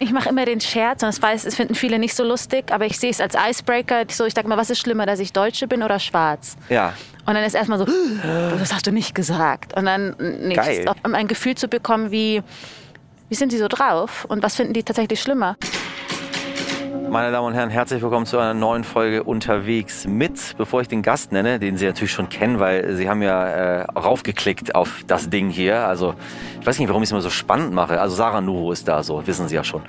Ich mache immer den Scherz und das weiß, es finden viele nicht so lustig, aber ich sehe es als Icebreaker. So, ich sage mal, was ist schlimmer, dass ich Deutsche bin oder schwarz? Ja. Und dann ist erstmal so, das hast du nicht gesagt. Und dann Geil. um ein Gefühl zu bekommen, wie, wie sind die so drauf und was finden die tatsächlich schlimmer? Meine Damen und Herren, herzlich willkommen zu einer neuen Folge unterwegs mit. Bevor ich den Gast nenne, den Sie natürlich schon kennen, weil Sie haben ja äh, raufgeklickt auf das Ding hier. Also ich weiß nicht, warum ich es immer so spannend mache. Also Sarah Nuro ist da, so wissen Sie ja schon.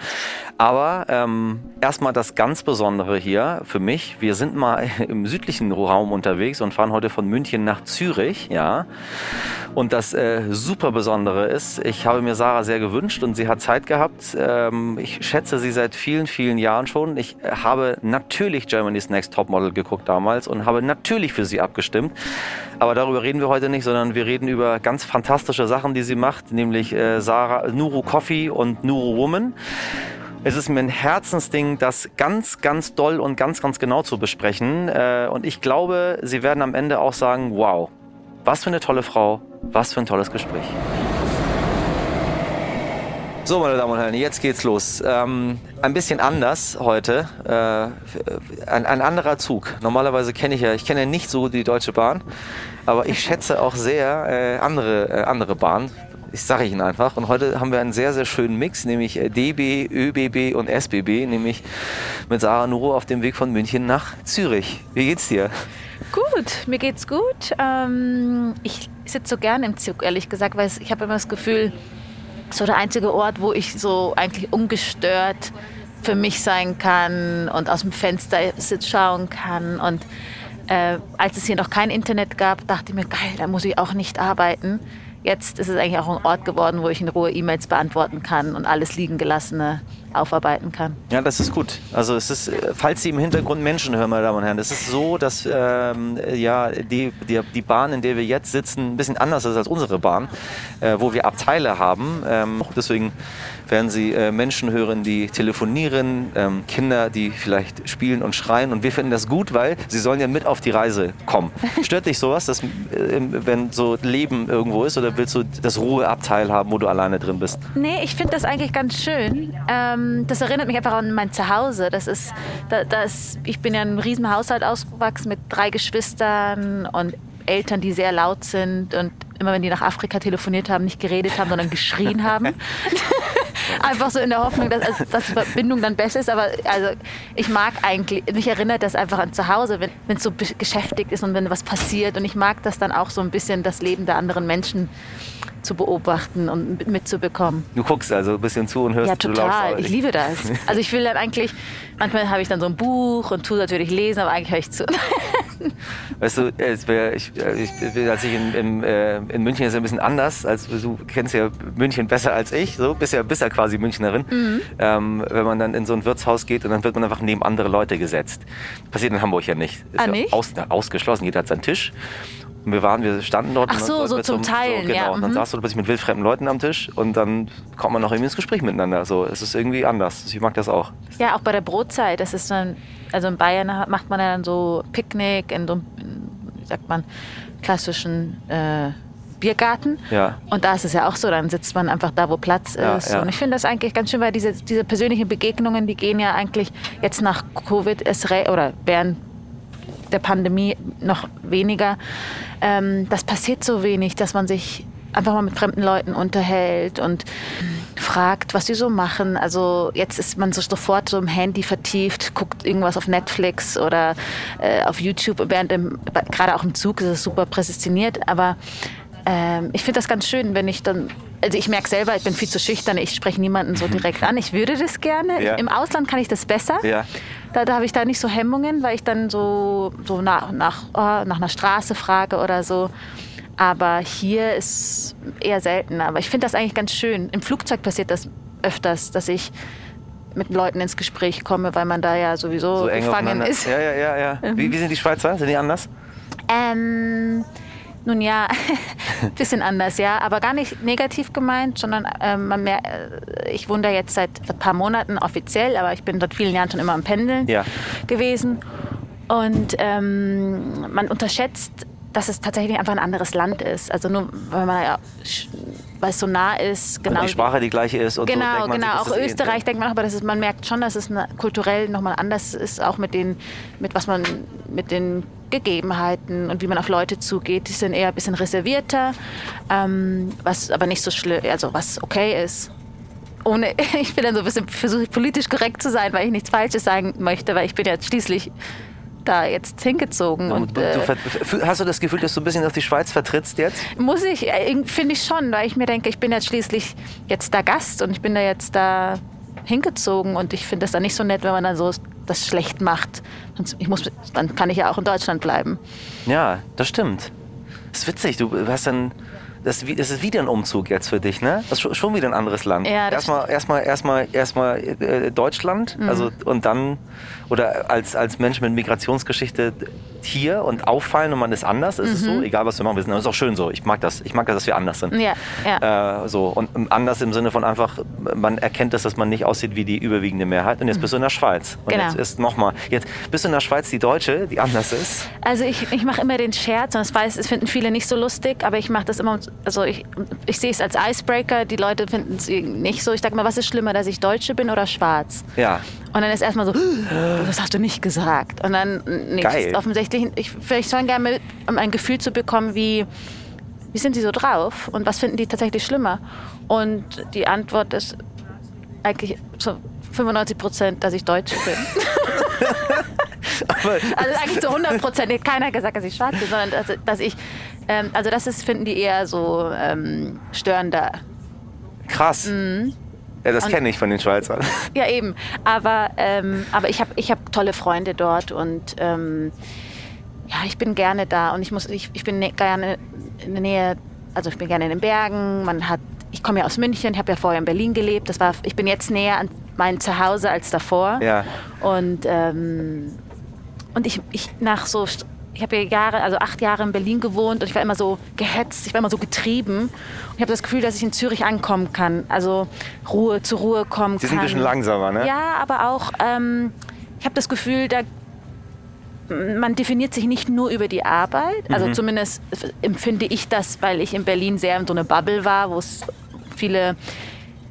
Aber ähm, erstmal das ganz Besondere hier für mich. Wir sind mal im südlichen Raum unterwegs und fahren heute von München nach Zürich, ja. Und das äh, super Besondere ist, ich habe mir Sarah sehr gewünscht und sie hat Zeit gehabt. Ähm, ich schätze sie seit vielen, vielen Jahren schon. Ich habe natürlich Germany's Next Topmodel geguckt damals und habe natürlich für sie abgestimmt. Aber darüber reden wir heute nicht, sondern wir reden über ganz fantastische Sachen, die sie macht, nämlich äh, Sarah Nuru Coffee und Nuru Woman. Es ist mir ein Herzensding, das ganz, ganz doll und ganz, ganz genau zu besprechen. Äh, Und ich glaube, Sie werden am Ende auch sagen, wow, was für eine tolle Frau, was für ein tolles Gespräch. So, meine Damen und Herren, jetzt geht's los. Ähm, ein bisschen anders heute. Äh, ein, ein anderer Zug. Normalerweise kenne ich ja, ich kenne ja nicht so die Deutsche Bahn, aber ich schätze auch sehr äh, andere, äh, andere Bahnen. Ich sage Ihnen einfach. Und heute haben wir einen sehr, sehr schönen Mix, nämlich äh, DB, ÖBB und SBB, nämlich mit Sarah Nuro auf dem Weg von München nach Zürich. Wie geht's dir? Gut, mir geht's gut. Ähm, ich sitze so gern im Zug, ehrlich gesagt, weil ich habe immer das Gefühl, so der einzige Ort, wo ich so eigentlich ungestört für mich sein kann und aus dem Fenster schauen kann. Und äh, als es hier noch kein Internet gab, dachte ich mir, geil, da muss ich auch nicht arbeiten. Jetzt ist es eigentlich auch ein Ort geworden, wo ich in Ruhe E-Mails beantworten kann und alles liegen gelassene aufarbeiten kann. Ja, das ist gut. Also es ist, äh, falls Sie im Hintergrund Menschen hören, meine Damen und Herren, es ist so, dass ähm, ja, die, die, die Bahn, in der wir jetzt sitzen, ein bisschen anders ist als unsere Bahn, äh, wo wir Abteile haben. Ähm, deswegen werden Sie äh, Menschen hören, die telefonieren, ähm, Kinder, die vielleicht spielen und schreien. Und wir finden das gut, weil sie sollen ja mit auf die Reise kommen. Stört dich sowas, dass, äh, wenn so Leben irgendwo ist, oder willst du das Ruheabteil haben, wo du alleine drin bist? Nee, ich finde das eigentlich ganz schön. Ähm, das erinnert mich einfach an mein Zuhause. Das ist, da, das, ich bin ja in einem riesen Haushalt aufgewachsen mit drei Geschwistern und Eltern, die sehr laut sind und immer wenn die nach Afrika telefoniert haben, nicht geredet haben, sondern geschrien haben. einfach so in der Hoffnung, dass, also, dass die Verbindung dann besser ist. Aber also ich mag eigentlich, mich erinnert das einfach an zu Hause, wenn es so be- geschäftigt ist und wenn was passiert. Und ich mag das dann auch so ein bisschen, das Leben der anderen Menschen zu beobachten und mit- mitzubekommen. Du guckst also ein bisschen zu und hörst, Ja, du total. laufst. Ich liebe das. Also ich will dann eigentlich, manchmal habe ich dann so ein Buch und tue natürlich lesen, aber eigentlich höre ich zu. Weißt du, es wär, ich, äh, ich, als ich in, in, äh, in München ist es ein bisschen anders, als du kennst ja München besser als ich, so bist ja, bist ja quasi Münchnerin. Mhm. Ähm, wenn man dann in so ein Wirtshaus geht und dann wird man einfach neben andere Leute gesetzt. Passiert in Hamburg ja nicht. Ist Ah, ja nicht? Aus, ausgeschlossen, jeder hat seinen Tisch. Und wir waren, wir standen dort Ach und so, so mit zum Teilen, genau. ja, Und dann mhm. saßt du plötzlich mit wildfremden Leuten am Tisch und dann kommt man noch irgendwie ins Gespräch miteinander. So, es ist irgendwie anders. Ich mag das auch. Ja, auch bei der Brotzeit. Das ist dann, also in Bayern macht man ja dann so Picknick in so einem, wie sagt man, klassischen äh, Biergarten. Ja. Und da ist es ja auch so, dann sitzt man einfach da, wo Platz Ja, ist. ja. Und ich finde das eigentlich ganz schön, weil diese, diese persönlichen Begegnungen, die gehen ja eigentlich jetzt nach Covid oder während der Pandemie noch weniger. Ähm, das passiert so wenig, dass man sich einfach mal mit fremden Leuten unterhält und fragt, was die so machen. Also jetzt ist man so sofort so im Handy vertieft, guckt irgendwas auf Netflix oder äh, auf YouTube, während im, gerade auch im Zug ist es super präsentiert, aber ähm, ich finde das ganz schön, wenn ich dann, also ich merke selber, ich bin viel zu schüchtern, ich spreche niemanden so direkt an. Ich würde das gerne. Ja. Im Ausland kann ich das besser. Ja. Da, da habe ich da nicht so Hemmungen, weil ich dann so, so nach, nach, oh, nach einer Straße frage oder so. Aber hier ist eher selten. Aber ich finde das eigentlich ganz schön. Im Flugzeug passiert das öfters, dass ich mit Leuten ins Gespräch komme, weil man da ja sowieso So gefangen ist. Ja, ja, ja, ja. Wie, wie sind die Schweizer? Sind die anders? Ähm, nun ja, bisschen anders, ja, aber gar nicht negativ gemeint, sondern ähm, man mer äh, ich wohne da jetzt seit ein paar Monaten offiziell, aber ich bin seit vielen Jahren schon immer am Pendeln Ja. gewesen. Und ähm, man unterschätzt, dass es tatsächlich einfach ein anderes Land ist. Also nur weil man ja weil es so nah ist. Genau. Und die Sprache die gleiche ist. Und genau, so genau. Sich, auch Österreich eh, denkt man, aber das ist, man merkt schon, dass es kulturell nochmal anders ist, auch mit den, mit was man, mit den Gegebenheiten und wie man auf Leute zugeht. Die sind eher ein bisschen reservierter, ähm, was aber nicht so schlimm, also was okay ist. Ohne, ich bin dann so ein bisschen versuche politisch korrekt zu sein, weil ich nichts Falsches sagen möchte, weil ich bin ja schließlich da jetzt hingezogen. Und, und äh, hast du das Gefühl, dass du ein bisschen auf die Schweiz vertrittst jetzt? Muss ich, äh, finde ich schon, weil ich mir denke, ich bin jetzt schließlich jetzt da Gast und ich bin da jetzt da hingezogen und ich finde das dann nicht so nett, wenn man dann so das schlecht macht. Ich muss, dann kann ich ja auch in Deutschland bleiben. Ja, das stimmt. Das ist witzig, du hast dann das, das, ist wieder ein Umzug jetzt für dich, ne? Das ist schon wieder ein anderes Land. Ja, erstmal, erstmal, erstmal, erstmal äh, Deutschland, mhm. also und dann oder als, als Mensch mit Migrationsgeschichte hier und auffallen und man ist anders, ist mhm. es so, mhm. egal was wir machen, wir sind, das ist auch schön so. Ich mag das, ich mag das, dass wir anders sind. Ja, ja. Äh, so und anders im Sinne von einfach, man erkennt das, dass man nicht aussieht wie die überwiegende Mehrheit. Und jetzt mhm. bist du in der Schweiz. Und genau. jetzt ist nochmal, jetzt bist du in der Schweiz die Deutsche, die anders ist. Also ich, ich mache immer den Scherz und das weiß, es finden viele nicht so lustig, aber ich mache das immer, also ich, ich sehe es als Icebreaker. Die Leute finden es nicht so. Ich sage mal, was ist schlimmer, dass ich Deutsche bin oder schwarz? Ja. Und dann ist erstmal so, das hast du nicht gesagt. Und dann, nee, Geil. offensichtlich, ich, vielleicht schon gerne, um ein Gefühl zu bekommen, wie, wie sind sie so drauf und was finden die tatsächlich schlimmer? Und die Antwort ist eigentlich so 95 Prozent, dass ich Deutsch bin. also eigentlich zu 100 Prozent. Keiner hat gesagt, dass ich schwarz bin, sondern dass, dass ich, ähm, also das ist, finden die eher so ähm, störender. Krass. Mhm. Ja, das kenne ich von den Schweizern. Ja, eben. Aber, ähm, aber ich habe ich hab tolle Freunde dort und ähm, ja, ich bin gerne da und ich, muss, ich, ich bin ne, gerne in der Nähe, also ich bin gerne in den Bergen. Man hat, ich komme ja aus München, ich habe ja vorher in Berlin gelebt. Das war, ich bin jetzt näher an mein Zuhause als davor. Ja. Und, ähm, und ich, ich nach so ich habe ja Jahre, also acht Jahre in Berlin gewohnt und ich war immer so gehetzt, ich war immer so getrieben. Und ich habe das Gefühl, dass ich in Zürich ankommen kann, also Ruhe zur Ruhe kommen Sie kann. Sie sind ein bisschen langsamer, ne? Ja, aber auch, ähm, ich habe das Gefühl, da man definiert sich nicht nur über die Arbeit, also mhm. zumindest empfinde ich das, weil ich in Berlin sehr in so eine Bubble war, wo es viele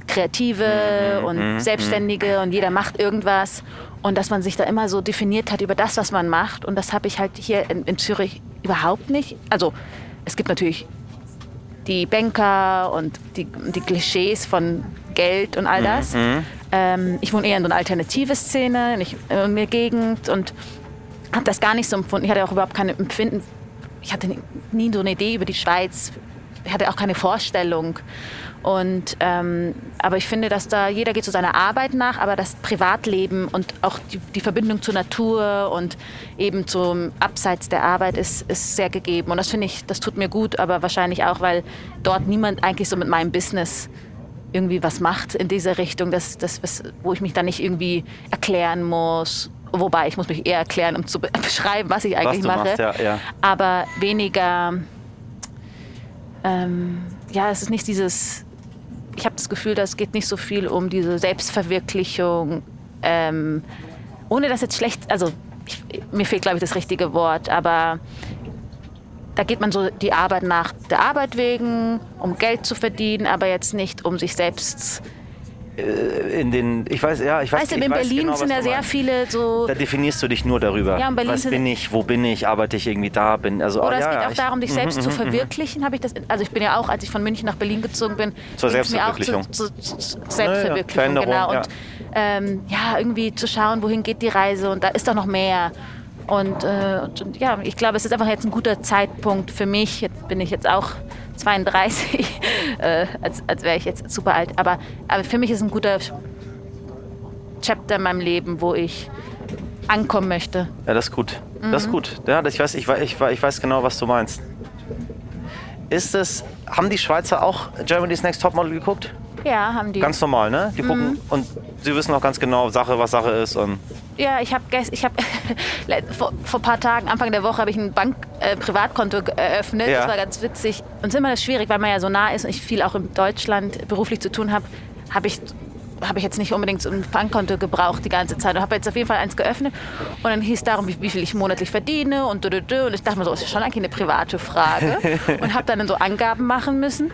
Kreative mhm. und mhm. Selbstständige und jeder macht irgendwas und dass man sich da immer so definiert hat über das, was man macht. Und das habe ich halt hier in, in, Zürich überhaupt nicht. Also es gibt natürlich die Banker und die, die Klischees von Geld und all das. Mhm. Ähm, ich wohne eher in so einer alternativen Szene, nicht in der Gegend und habe das gar nicht so empfunden. Ich hatte auch überhaupt keine Empfinden. Ich hatte nie so eine Idee über die Schweiz. Ich hatte auch keine Vorstellung. Und, ähm, aber ich finde, dass da jeder geht zu seiner Arbeit nach, aber das Privatleben und auch die, die Verbindung zur Natur und eben zum Abseits der Arbeit ist, ist sehr gegeben. Und das finde ich, das tut mir gut, aber wahrscheinlich auch, weil dort niemand eigentlich so mit meinem Business irgendwie was macht in dieser Richtung, das, das, was, wo ich mich dann nicht irgendwie erklären muss. Wobei, ich muss mich eher erklären, um zu beschreiben, was ich eigentlich was mache. Machst, ja, ja. Aber weniger, ähm, ja, es ist nicht dieses ich habe das Gefühl, das geht nicht so viel um diese Selbstverwirklichung, ähm, ohne dass jetzt schlecht, also ich, mir fehlt, glaube ich, das richtige Wort, aber da geht man so die Arbeit nach der Arbeit wegen, um Geld zu verdienen, aber jetzt nicht um sich selbst in den, ich weiß, ja, ich weiß, weißt du, in Berlin genau, sind ja sehr viele so. Da definierst du dich nur darüber. Ja, in Berlin was bin ich, wo bin ich, arbeite ich irgendwie da, bin, also. Oder oh, es ja, geht auch ich, darum, dich mhm, selbst zu mhm, verwirklichen. Habe ich das, also ich bin ja auch, als ich von München nach Berlin gezogen bin, zur Selbstverwirklichung. Zu, zu, zu Selbstverwirklichung, ja, genau. Ja. Und ähm, ja, irgendwie zu schauen, wohin geht die Reise und da ist doch noch mehr. Und, äh, und, ja, ich glaube, es ist einfach jetzt ein guter Zeitpunkt für mich. Jetzt bin ich jetzt auch 32, äh, als, als wäre ich jetzt super alt. Aber, aber für mich ist ein guter Chapter in meinem Leben, wo ich ankommen möchte. Ja, das ist gut. Mhm. Das ist mhm. gut. Ja, ich weiß, ich, ich, ich weiß genau, was du meinst. Ist es, haben die Schweizer auch Germany's Next Topmodel geguckt? Ja, haben die. Ganz normal, ne? Die gucken mhm. und sie wissen auch ganz genau, Sache, was Sache ist. Und ja, ich habe ich hab, vor, vor ein paar Tagen, Anfang der Woche, habe ich ein Bank-Privatkonto äh, eröffnet. Ja. Das war ganz witzig. Und es ist immer schwierig, weil man ja so nah ist und ich viel auch in Deutschland beruflich zu tun habe, habe ich habe ich jetzt nicht unbedingt so ein Bankkonto gebraucht die ganze Zeit. Und habe jetzt auf jeden Fall eins geöffnet. Und dann hieß es darum, wie, wie, viel ich monatlich verdiene und du, du, du. Und ich dachte mir so, das ist schon eigentlich eine private Frage. und habe dann so Angaben machen müssen.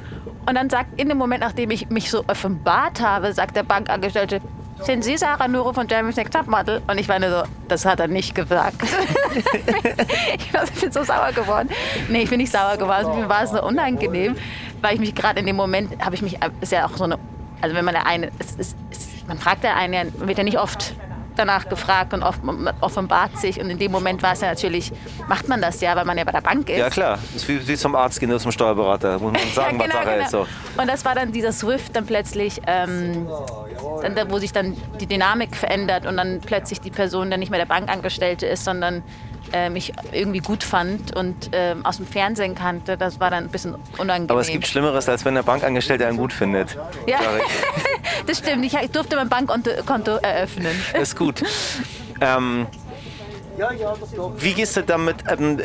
Und dann sagt, in dem Moment, nachdem ich mich so offenbart habe, sagt der Bankangestellte, sind Sie Sarah Nuro von Jeremy's Next Topmodel? Und ich war nur so, das hat er nicht gesagt. ich bin so sauer geworden. Nee, ich bin nicht sauer geworden. Mir war es so unangenehm, weil ich mich gerade in dem Moment, habe ich mich, ist ja auch so eine, also wenn man eine, es, es, es, man fragt ja einen, wird ja nicht oft danach gefragt und offenbart sich. Und in dem Moment war es ja natürlich, macht man das ja, weil man ja bei der Bank ist. Ja klar, das ist wie, zum Arzt gehen oder zum Steuerberater, muss man sagen, ja, genau, was Sache genau. ist. So. Und das war dann dieser Swift dann plötzlich, ähm, dann, wo sich dann die Dynamik verändert und dann plötzlich die Person dann nicht mehr der Bankangestellte ist, sondern äh, mich irgendwie gut fand und äh, aus dem Fernsehen kannte, das war dann ein bisschen unangenehm. Aber es gibt Schlimmeres, als wenn der Bankangestellte einen gut findet. Ja, das stimmt. Ich durfte mein Bankkonto eröffnen. Das ist gut. Ähm, wie gehst du damit? Ähm,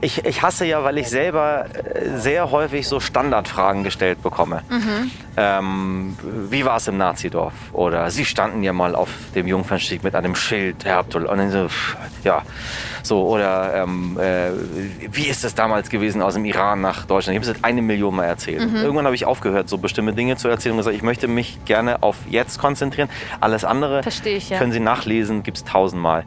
ich, ich hasse ja, weil ich selber äh, sehr häufig so Standardfragen gestellt bekomme. Mhm. Ähm, wie war es im Nazidorf? Oder Sie standen ja mal auf dem Jungfernstieg mit einem Schild, Herr Abdul. Und dann so, ja, so. Oder ähm, äh, wie ist es damals gewesen aus dem Iran nach Deutschland? Ich habe es eine Million Mal erzählt. Mhm. Irgendwann habe ich aufgehört, so bestimmte Dinge zu erzählen und gesagt, ich möchte mich gerne auf jetzt konzentrieren. Alles andere ich, ja. können Sie nachlesen, gibt es tausendmal.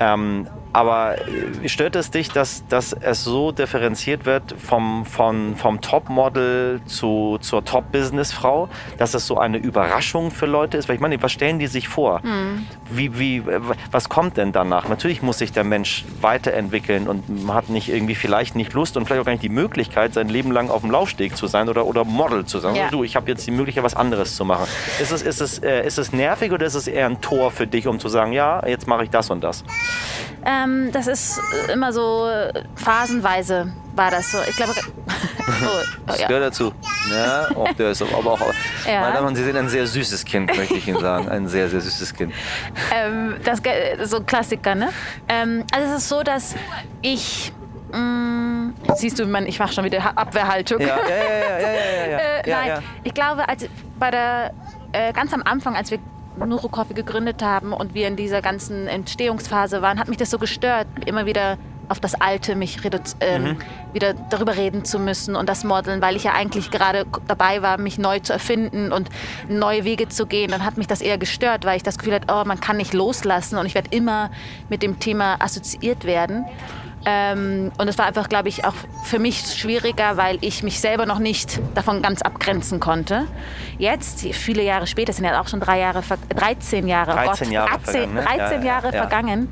Ähm, aber äh, stört es dich, dass, dass es so differenziert wird vom, vom, vom Topmodel zu, zur Top-Business-Frau, dass es so eine Überraschung für Leute ist? Weil ich meine, was stellen die sich vor? Mhm. Wie, wie, was kommt denn danach? Natürlich muss sich der Mensch weiterentwickeln und hat nicht irgendwie vielleicht nicht Lust und vielleicht auch gar nicht die Möglichkeit, sein Leben lang auf dem Laufsteg zu sein oder, oder Model zu sein. Ja. Du, ich habe jetzt die Möglichkeit, was anderes zu machen. Ist es, ist, es, äh, ist es nervig oder ist es eher ein Tor für dich, um zu sagen, ja, jetzt mache ich das und das? Ähm, das ist immer so phasenweise war das so. Ich glaube, oh, oh, das ja. gehört dazu. Ja, auch der ist aber auch. Ja. Meine Damen und Sie sind ein sehr süßes Kind, möchte ich Ihnen sagen. Ein sehr, sehr süßes Kind. Ähm, das so ein Klassiker, ne? Ähm, also es ist so, dass ich Mh, mm, siehst du, ich mache schon wieder Abwehrhaltung. Ja, ja, ja, ja, ja, ja, ja. äh, nein, ich glaube, als bei der äh, ganz am Anfang, als wir Nuro Coffee gegründet haben und wir in dieser ganzen Entstehungsphase waren, hat mich das so gestört, immer wieder auf das Alte mich ähm, mhm. wieder darüber reden zu müssen und das Modeln, weil ich ja eigentlich gerade dabei war, mich neu zu erfinden und neue Wege zu gehen. Dann hat mich das eher gestört, weil ich das Gefühl hatte, oh, man kann nicht loslassen und ich werde immer mit dem Thema assoziiert werden. Ähm, und es war einfach, glaube ich, auch für mich schwieriger, weil ich mich selber noch nicht davon ganz abgrenzen konnte. Jetzt, viele Jahre später, sind ja auch schon drei Jahre, 13 Jahre, 13 Gott, Jahre 13, vergangen, ne? 13 Jahre ja, ja. vergangen,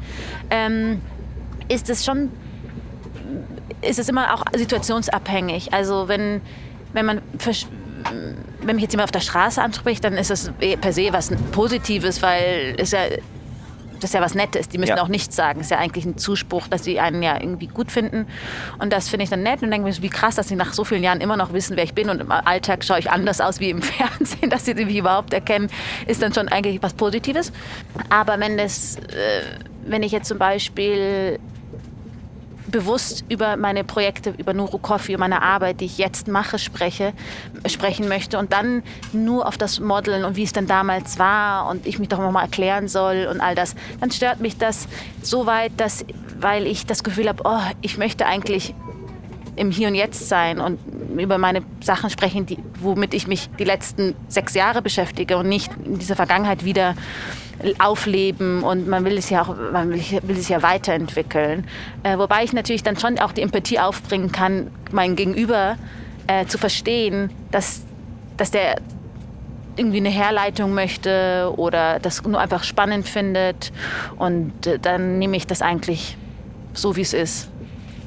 ähm, ist es schon, ist es immer auch situationsabhängig. Also wenn, wenn man wenn mich jetzt jemand auf der Straße anspricht, dann ist es per se was Positives, weil es ja das ist ja was Nettes. Die müssen ja. auch nichts sagen. Das ist ja eigentlich ein Zuspruch, dass sie einen ja irgendwie gut finden. Und das finde ich dann nett und denke mir, wie krass, dass sie nach so vielen Jahren immer noch wissen, wer ich bin. Und im Alltag schaue ich anders aus wie im Fernsehen, dass sie mich überhaupt erkennen, ist dann schon eigentlich was Positives. Aber wenn das, äh, wenn ich jetzt zum Beispiel bewusst über meine Projekte, über Nuru Coffee, über meine Arbeit, die ich jetzt mache, spreche, sprechen möchte und dann nur auf das Modeln und wie es denn damals war und ich mich doch nochmal erklären soll und all das, dann stört mich das so weit, dass, weil ich das Gefühl habe, oh, ich möchte eigentlich im Hier und Jetzt sein und über meine Sachen sprechen, die, womit ich mich die letzten sechs Jahre beschäftige und nicht in dieser Vergangenheit wieder aufleben und man will es ja auch, man will, will es ja weiterentwickeln. Äh, wobei ich natürlich dann schon auch die Empathie aufbringen kann, mein Gegenüber äh, zu verstehen, dass, dass der irgendwie eine Herleitung möchte oder das nur einfach spannend findet und äh, dann nehme ich das eigentlich so, wie es ist.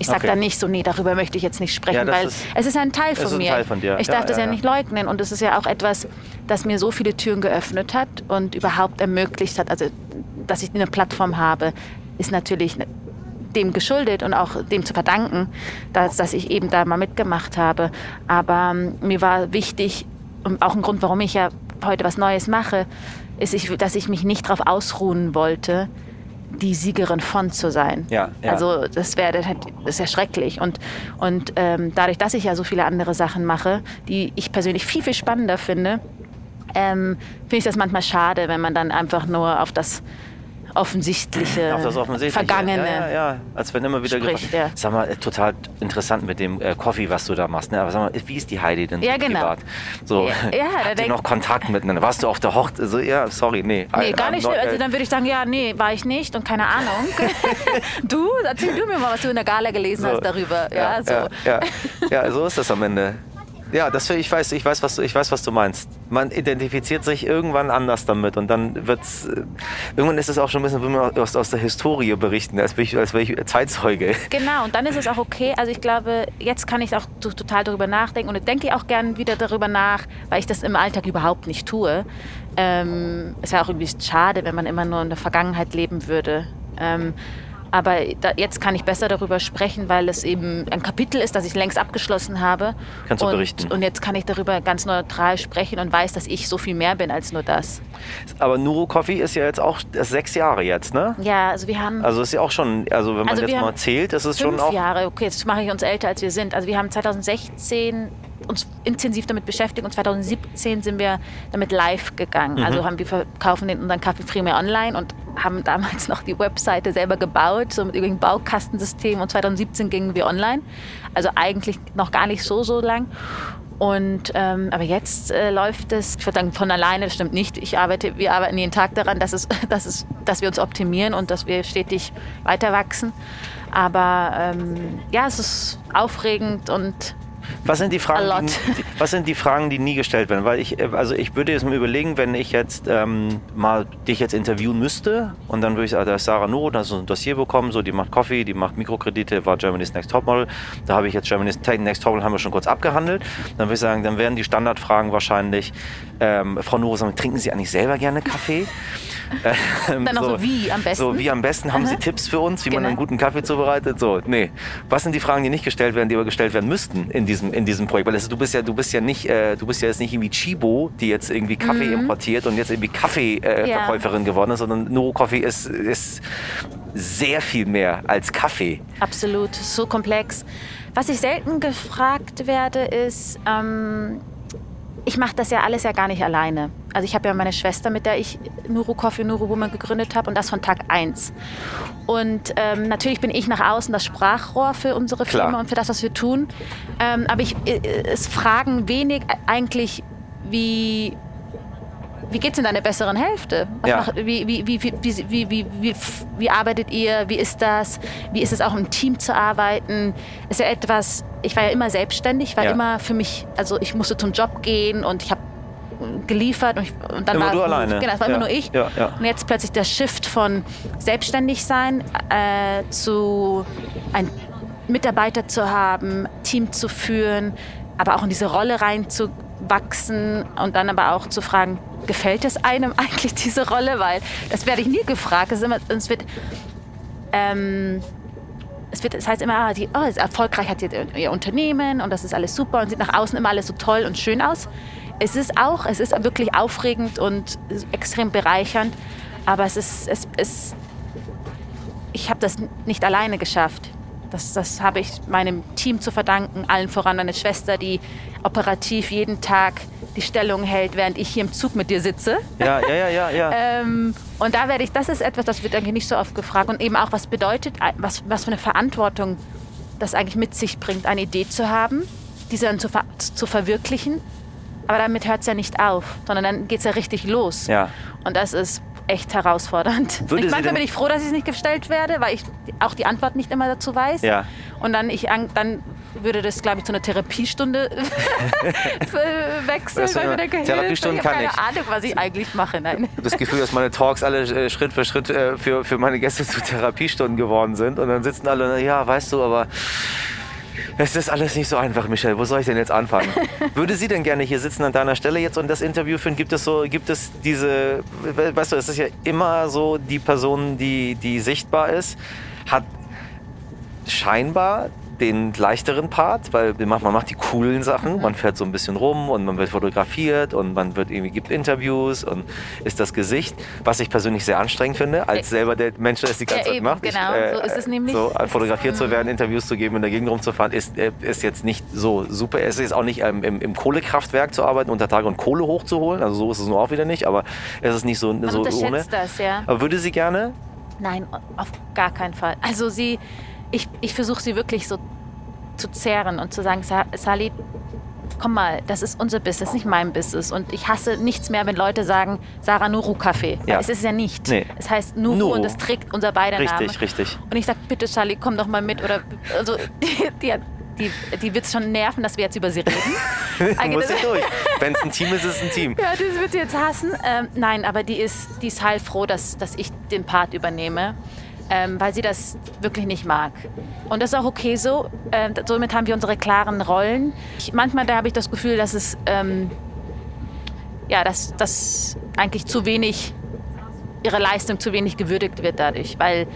Ich sage okay. dann nicht so, nee, darüber möchte ich jetzt nicht sprechen, ja, weil ist, es ist ein Teil von mir. Teil von. Ich darf ja, das ja, ja, nicht leugnen und es ist ja auch etwas, das mir so viele Türen geöffnet hat und überhaupt ermöglicht hat, also dass ich eine Plattform habe, ist natürlich dem geschuldet und auch dem zu verdanken, dass, dass ich eben da mal mitgemacht habe. Aber ähm, mir war wichtig und auch ein Grund, warum ich ja heute was Neues mache, ist, ich, dass ich mich nicht darauf ausruhen wollte, die Siegerin von zu sein. Ja, ja. Also das wäre das ist ja schrecklich. Und, und ähm, dadurch, dass ich ja so viele andere Sachen mache, die ich persönlich viel, viel spannender finde, ähm, finde ich das manchmal schade, wenn man dann einfach nur auf das offensichtliche, auf das Offensichtliche. vergangene. Ja, ja, ja. Als wenn immer wieder Spricht, ja. Sag mal, äh, total interessant mit dem äh, Coffee, was du da machst. Ne? Aber sag mal, wie ist die Heidi denn Ja, so genau. privat? So, Ja, ja, habt ihr noch Kontakt miteinander? Warst du auf der Hochzeit? So, ja, sorry, nee. Nee, gar nicht. Also äh, dann würde ich sagen, ja, nee, war ich nicht und keine Ahnung. du, erzähl du mir mal, was du in der Gala gelesen So. hast darüber. Ja, so. ja, ja, ja, so ist das am Ende. Ja, das ich weiß, ich weiß, was du, ich weiß, was du meinst. Man identifiziert sich irgendwann anders damit und dann wird's. äh, Irgendwann ist es auch schon ein bisschen, wie man aus, aus der Historie berichten, als wäre ich, ich Zeitzeuge. Genau, und dann ist es auch okay. Also ich glaube, jetzt kann ich auch to- total darüber nachdenken und ich denke auch gern wieder darüber nach, weil ich das im Alltag überhaupt nicht tue. Ähm, ist ja auch irgendwie schade, wenn man immer nur in der Vergangenheit leben würde. Ähm, aber da, jetzt kann ich besser darüber sprechen, weil es eben ein Kapitel ist, das ich längst abgeschlossen habe. Kannst du und, berichten. Und jetzt kann ich darüber ganz neutral sprechen und weiß, dass ich so viel mehr bin als nur das. Aber Nuro Coffee ist ja jetzt auch sechs Jahre jetzt, ne? Ja, also wir haben Also ist ja auch schon, also wenn man Also jetzt mal zählt, ist es schon fünf auch. Jahre, okay, jetzt mache ich uns älter, als wir sind. Also wir haben 2016 uns intensiv damit beschäftigt und 2017 sind wir damit live gegangen. Mhm. Also haben wir verkaufen den unseren Kaffee Primär online und haben damals noch die Webseite selber gebaut, so mit irgendeinem Baukastensystem und 2017 gingen wir online. Also eigentlich noch gar nicht so, so lang. Und, ähm, aber jetzt äh, läuft es, ich würde sagen, von alleine, das stimmt nicht. Ich arbeite, wir arbeiten jeden Tag daran, dass, es, dass, es, dass wir uns optimieren und dass wir stetig weiter wachsen. Aber ähm, ja, es ist aufregend und Was sind die Fragen, die, was sind die Fragen, die nie gestellt werden? Weil ich, äh, also ich würde jetzt mal überlegen, wenn ich jetzt ähm, mal dich jetzt interviewen müsste und dann würde ich sagen, da ist Sarah Nuro, da hast du ein Dossier bekommen, so die macht Coffee, die macht Mikrokredite, war Germany's Next Topmodel. Da habe ich jetzt Germany's Next Topmodel haben wir schon kurz abgehandelt. Dann würde ich sagen, dann wären die Standardfragen wahrscheinlich, ähm, Frau Nuro, sagen, trinken Sie eigentlich selber gerne Kaffee? Ähm, Dann noch so wie am besten? So wie am besten. Haben Sie Aha. Tipps für uns, wie man Genau. einen guten Kaffee zubereitet? So, nee. Was sind die Fragen, die nicht gestellt werden, die aber gestellt werden müssten in diesem, in diesem Projekt? Weil es, du bist ja, du bist ja nicht, äh, du bist ja jetzt nicht irgendwie Chibo, die jetzt irgendwie Kaffee importiert und jetzt irgendwie Kaffeeverkäuferin äh, Mhm. Ja. Geworden ist, sondern Nuro Coffee ist, ist sehr viel mehr als Kaffee. absolut so komplex. Was ich selten gefragt werde, ist, ähm, ich mache das ja alles ja gar nicht alleine. Also ich habe ja meine Schwester, mit der ich Nuru Coffee, Nuru Woman gegründet habe und das von Tag 1. Und ähm, natürlich bin ich nach außen das Sprachrohr für unsere Klar. Firma und für das, was wir tun. Ähm, aber ich, äh, es fragen wenig eigentlich, wie, wie geht es in deiner besseren Hälfte? Ja. Macht, wie, wie, wie, wie, arbeitet ihr? Wie ist das? Wie ist es auch im Team zu arbeiten? Ist ja etwas, ich war ja immer selbstständig, war ja. immer für mich, also ich musste zum Job gehen und ich habe geliefert und, ich, und dann immer war du alleine. Genau, das war ja. immer nur ich. Ja, ja. Und jetzt plötzlich der Shift von selbstständig sein äh, zu ein Mitarbeiter zu haben, Team zu führen, aber auch in diese Rolle reinzuwachsen und dann aber auch zu fragen, gefällt es einem eigentlich diese Rolle? Weil das werde ich nie gefragt. Es, ist immer, es wird ähm, es, wird, es heißt immer, ah, die, oh, ist erfolgreich hat ihr, ihr Unternehmen und das ist alles super und sieht nach außen immer alles so toll und schön aus. Es ist auch, es ist wirklich aufregend und extrem bereichernd, aber es ist, es, es, ich habe das nicht alleine geschafft. Das, das habe ich meinem Team zu verdanken, allen voran meine Schwester, die operativ jeden Tag die Stellung hält, während ich hier im Zug mit dir sitze. Ja, ja, ja, ja, ja. Ähm, und da werde ich, das ist etwas, das wird eigentlich nicht so oft gefragt. Und eben auch, was bedeutet, was, was für eine Verantwortung das eigentlich mit sich bringt, eine Idee zu haben, diese dann zu, ver zu verwirklichen. Aber damit hört es ja nicht auf, sondern dann geht es ja richtig los. Ja. Und das ist echt herausfordernd. Würde ich manchmal bin ich froh, dass ich es nicht gestellt werde, weil ich auch die Antwort nicht immer dazu weiß. Ja. Und dann, ich, an- dann würde das, glaube ich, zu einer Therapiestunde wechseln, weil ich mir wäre- denke, Therapiestunden Hilfe, ich habe kann keine Ahnung, was ich eigentlich mache. Nein. habe das Gefühl, dass meine Talks alle äh, Schritt für Schritt äh, für, für meine Gäste zu Therapiestunden geworden sind. Und dann sitzen alle, ja, weißt du, aber es ist alles nicht so einfach, Michelle. Wo soll ich denn jetzt anfangen? Würde sie denn gerne hier sitzen an deiner Stelle jetzt und das Interview führen? Gibt es so, gibt es diese, we- weißt du, es ist ja immer so, die Person, die, die sichtbar ist, hat scheinbar den leichteren Part, weil man macht die coolen Sachen. Man fährt so ein bisschen rum und man wird fotografiert und man wird irgendwie gibt Interviews und ist das Gesicht, was ich persönlich sehr anstrengend finde, als selber der Mensch, der es die ganze ja, Zeit eben, macht. Genau, ich, äh, so ist es nämlich. So fotografiert zu werden, Interviews zu geben, in der Gegend rumzufahren, ist, äh, ist jetzt nicht so super. Es ist auch nicht ähm, im, im, Kohlekraftwerk zu arbeiten, unter Tage und Kohle hochzuholen. Also so ist es nur auch wieder nicht, aber es ist nicht so, man so ohne. Das, ja. Aber würde sie gerne? Nein, auf gar keinen Fall. Also sie, ich, ich versuche sie wirklich so zu zehren und zu sagen, Sally, komm mal, das ist unser Business, nicht mein Business. Und ich hasse nichts mehr, wenn Leute sagen, Sarah Nuru Kaffee. Ja. Es ist ja nicht. Nee. Es heißt Nuru, Nuru, und es trägt unser beide richtig, Namen. Richtig, richtig. Und ich sage, bitte Sally, komm doch mal mit. Oder, also, die, die, die, die wird es schon nerven, dass wir jetzt über sie reden. Muss sie durch. Wenn es ein Team ist, ist es ein Team. Ja, das wird sie jetzt hassen. Ähm, nein, aber die ist, die ist heilfroh, dass, dass ich den Part übernehme ähm, weil sie das wirklich nicht mag. Und das ist auch okay so. Ähm, somit haben wir unsere klaren Rollen. Ich, manchmal da habe ich das Gefühl, dass es ähm, ja, dass, dass eigentlich zu wenig ihre Leistung zu wenig gewürdigt wird dadurch, weil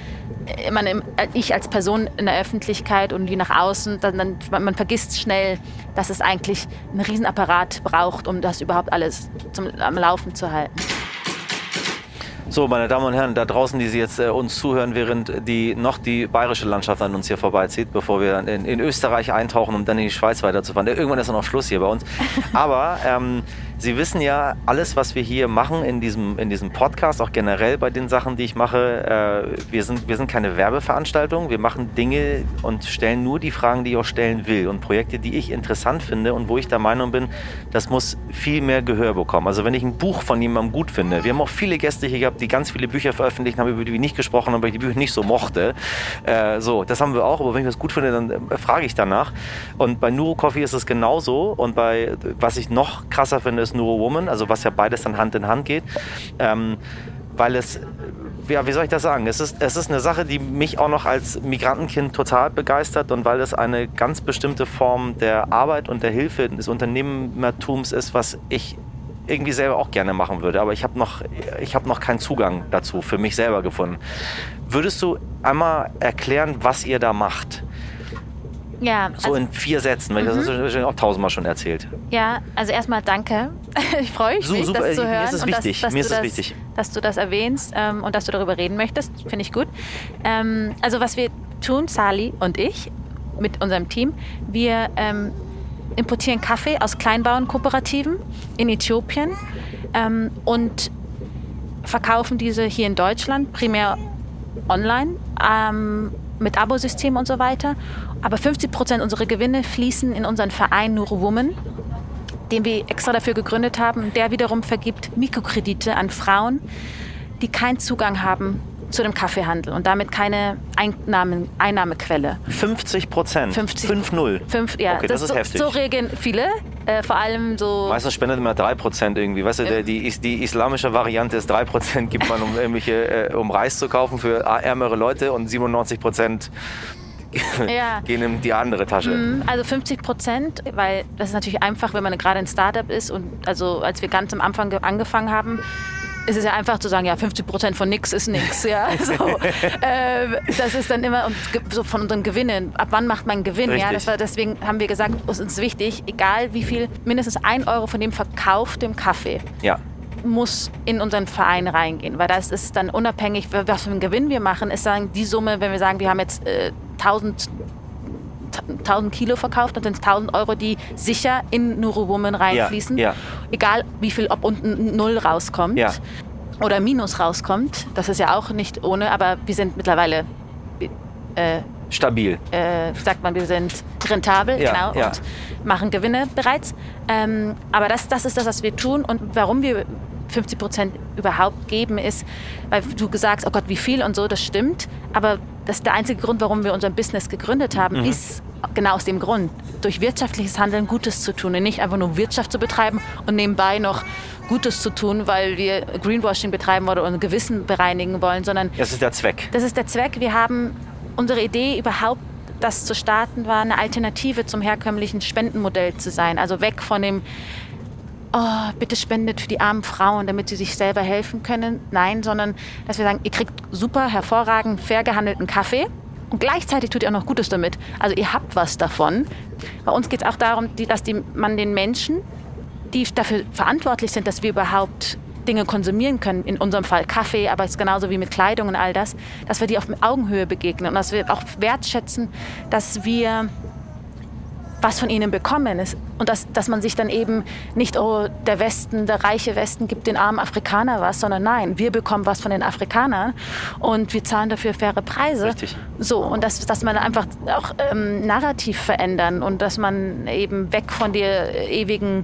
äh, man, äh, ich als Person in der Öffentlichkeit und wie nach außen, dann, dann, man vergisst schnell, dass es eigentlich einen Riesenapparat braucht, um das überhaupt alles zum, am Laufen zu halten. So, meine Damen und Herren, da draußen, die Sie jetzt äh, uns zuhören, während die noch die bayerische Landschaft an uns hier vorbeizieht, bevor wir in, in Österreich eintauchen, um dann in die Schweiz weiterzufahren. Irgendwann ist dann auch Schluss hier bei uns. Aber ähm, Sie wissen ja, alles, was wir hier machen in diesem, in diesem Podcast, auch generell bei den Sachen, die ich mache, äh, wir, sind, wir sind keine Werbeveranstaltung. Wir machen Dinge und stellen nur die Fragen, die ich auch stellen will. Und Projekte, die ich interessant finde und wo ich der Meinung bin, das muss viel mehr Gehör bekommen. Also wenn ich ein Buch von jemandem gut finde, wir haben auch viele Gäste hier gehabt, die ganz viele Bücher veröffentlicht haben, über die wir nicht gesprochen haben, weil ich die Bücher nicht so mochte. Äh, so, das haben wir auch, aber wenn ich das gut finde, dann äh, frage ich danach. Und bei Nuro Coffee ist es genauso. Und bei, was ich noch krasser finde, ist Woman, also was ja beides dann Hand in Hand geht. Ähm, weil es, ja, wie soll ich das sagen? Es ist, es ist eine Sache, die mich auch noch als Migrantenkind total begeistert und weil es eine ganz bestimmte Form der Arbeit und der Hilfe des Unternehmertums ist, was ich irgendwie selber auch gerne machen würde. Aber ich habe noch, hab noch keinen Zugang dazu für mich selber gefunden. Würdest du einmal erklären, was ihr da macht? Ja. So also, in vier Sätzen, weil mhm. das hast du auch tausendmal schon erzählt. Ja, also erstmal danke. ich freue mich, so, super, das zu hören. Mir ist es wichtig. Dass, dass mir ist das, wichtig. Dass du das erwähnst ähm, und dass du darüber reden möchtest, finde ich gut. Ähm, also was wir tun, Sali und ich, mit unserem Team, wir ähm, importieren Kaffee aus Kleinbauernkooperativen in Äthiopien ähm, und verkaufen diese hier in Deutschland primär online ähm, mit Abosystem und so weiter. Aber 50 Prozent unserer Gewinne fließen in unseren Verein Nuro Woman, den wir extra dafür gegründet haben. Der wiederum vergibt Mikrokredite an Frauen, die keinen Zugang haben zu dem Kaffeehandel und damit keine Einnahmen, Einnahmequelle. 50 Prozent? 50. 5-0? 5, ja. Okay, das, das ist so, heftig. So regeln viele. Äh, vor allem so. Meistens spendet man 3% irgendwie. Weißt du, die, die islamische Variante ist 3% gibt man, um, irgendwelche, äh, um Reis zu kaufen für ärmere Leute und 97% ja. gehen in die andere Tasche. Mhm, also 50 Prozent, weil das ist natürlich einfach, wenn man gerade ein Startup ist und also als wir ganz am Anfang angefangen haben, ist es ja einfach zu sagen, ja, 50 Prozent von nichts ist nichts. Ja, so, äh, das ist dann immer so von unseren Gewinnen. Ab wann macht man Gewinn? Richtig. Ja, das war, deswegen haben wir gesagt, es ist uns wichtig, egal wie viel, mindestens ein Euro von dem verkauftem Kaffee. Ja muss in unseren Verein reingehen, weil das ist dann unabhängig, was für einen Gewinn wir machen, ist dann die Summe, wenn wir sagen, wir haben jetzt äh, 1000 1000 Kilo verkauft, dann sind es 1000 Euro, die sicher in Nuro Woman reinfließen. Ja, ja. Egal wie viel, ob unten Null rauskommt ja. oder Minus rauskommt. Das ist ja auch nicht ohne, aber wir sind mittlerweile äh, stabil. Äh, sagt man, wir sind rentabel genau, und machen Gewinne bereits. Ähm, aber das, das ist das, was wir tun und warum wir 50 Prozent überhaupt geben, ist, weil du gesagt hast, oh Gott, wie viel und so, das stimmt. Aber das ist der einzige Grund, warum wir unser Business gegründet haben, mhm. ist genau aus dem Grund, durch wirtschaftliches Handeln Gutes zu tun und nicht einfach nur Wirtschaft zu betreiben und nebenbei noch Gutes zu tun, weil wir Greenwashing betreiben wollen oder Gewissen bereinigen wollen, sondern das ist der Zweck. Das ist der Zweck. Wir haben unsere Idee überhaupt das zu starten war, eine Alternative zum herkömmlichen Spendenmodell zu sein. Also weg von dem oh, bitte spendet für die armen Frauen, damit sie sich selber helfen können. Nein, sondern dass wir sagen, ihr kriegt super, hervorragend, fair gehandelten Kaffee Und gleichzeitig tut ihr auch noch Gutes damit. Also ihr habt was davon. Bei uns geht es auch darum, dass die, man den Menschen, die dafür verantwortlich sind, dass wir überhaupt Dinge konsumieren können, in unserem Fall Kaffee, aber es ist genauso wie mit Kleidung und all das, dass wir die auf Augenhöhe begegnen und dass wir auch wertschätzen, dass wir was von ihnen bekommen ist. Und dass, dass man sich dann eben nicht, oh, der Westen, der reiche Westen gibt den armen Afrikaner was, sondern nein, wir bekommen was von den Afrikanern und wir zahlen dafür faire Preise. Richtig. So, und dass, dass man einfach auch ähm, Narrativ verändern und dass man eben weg von der ewigen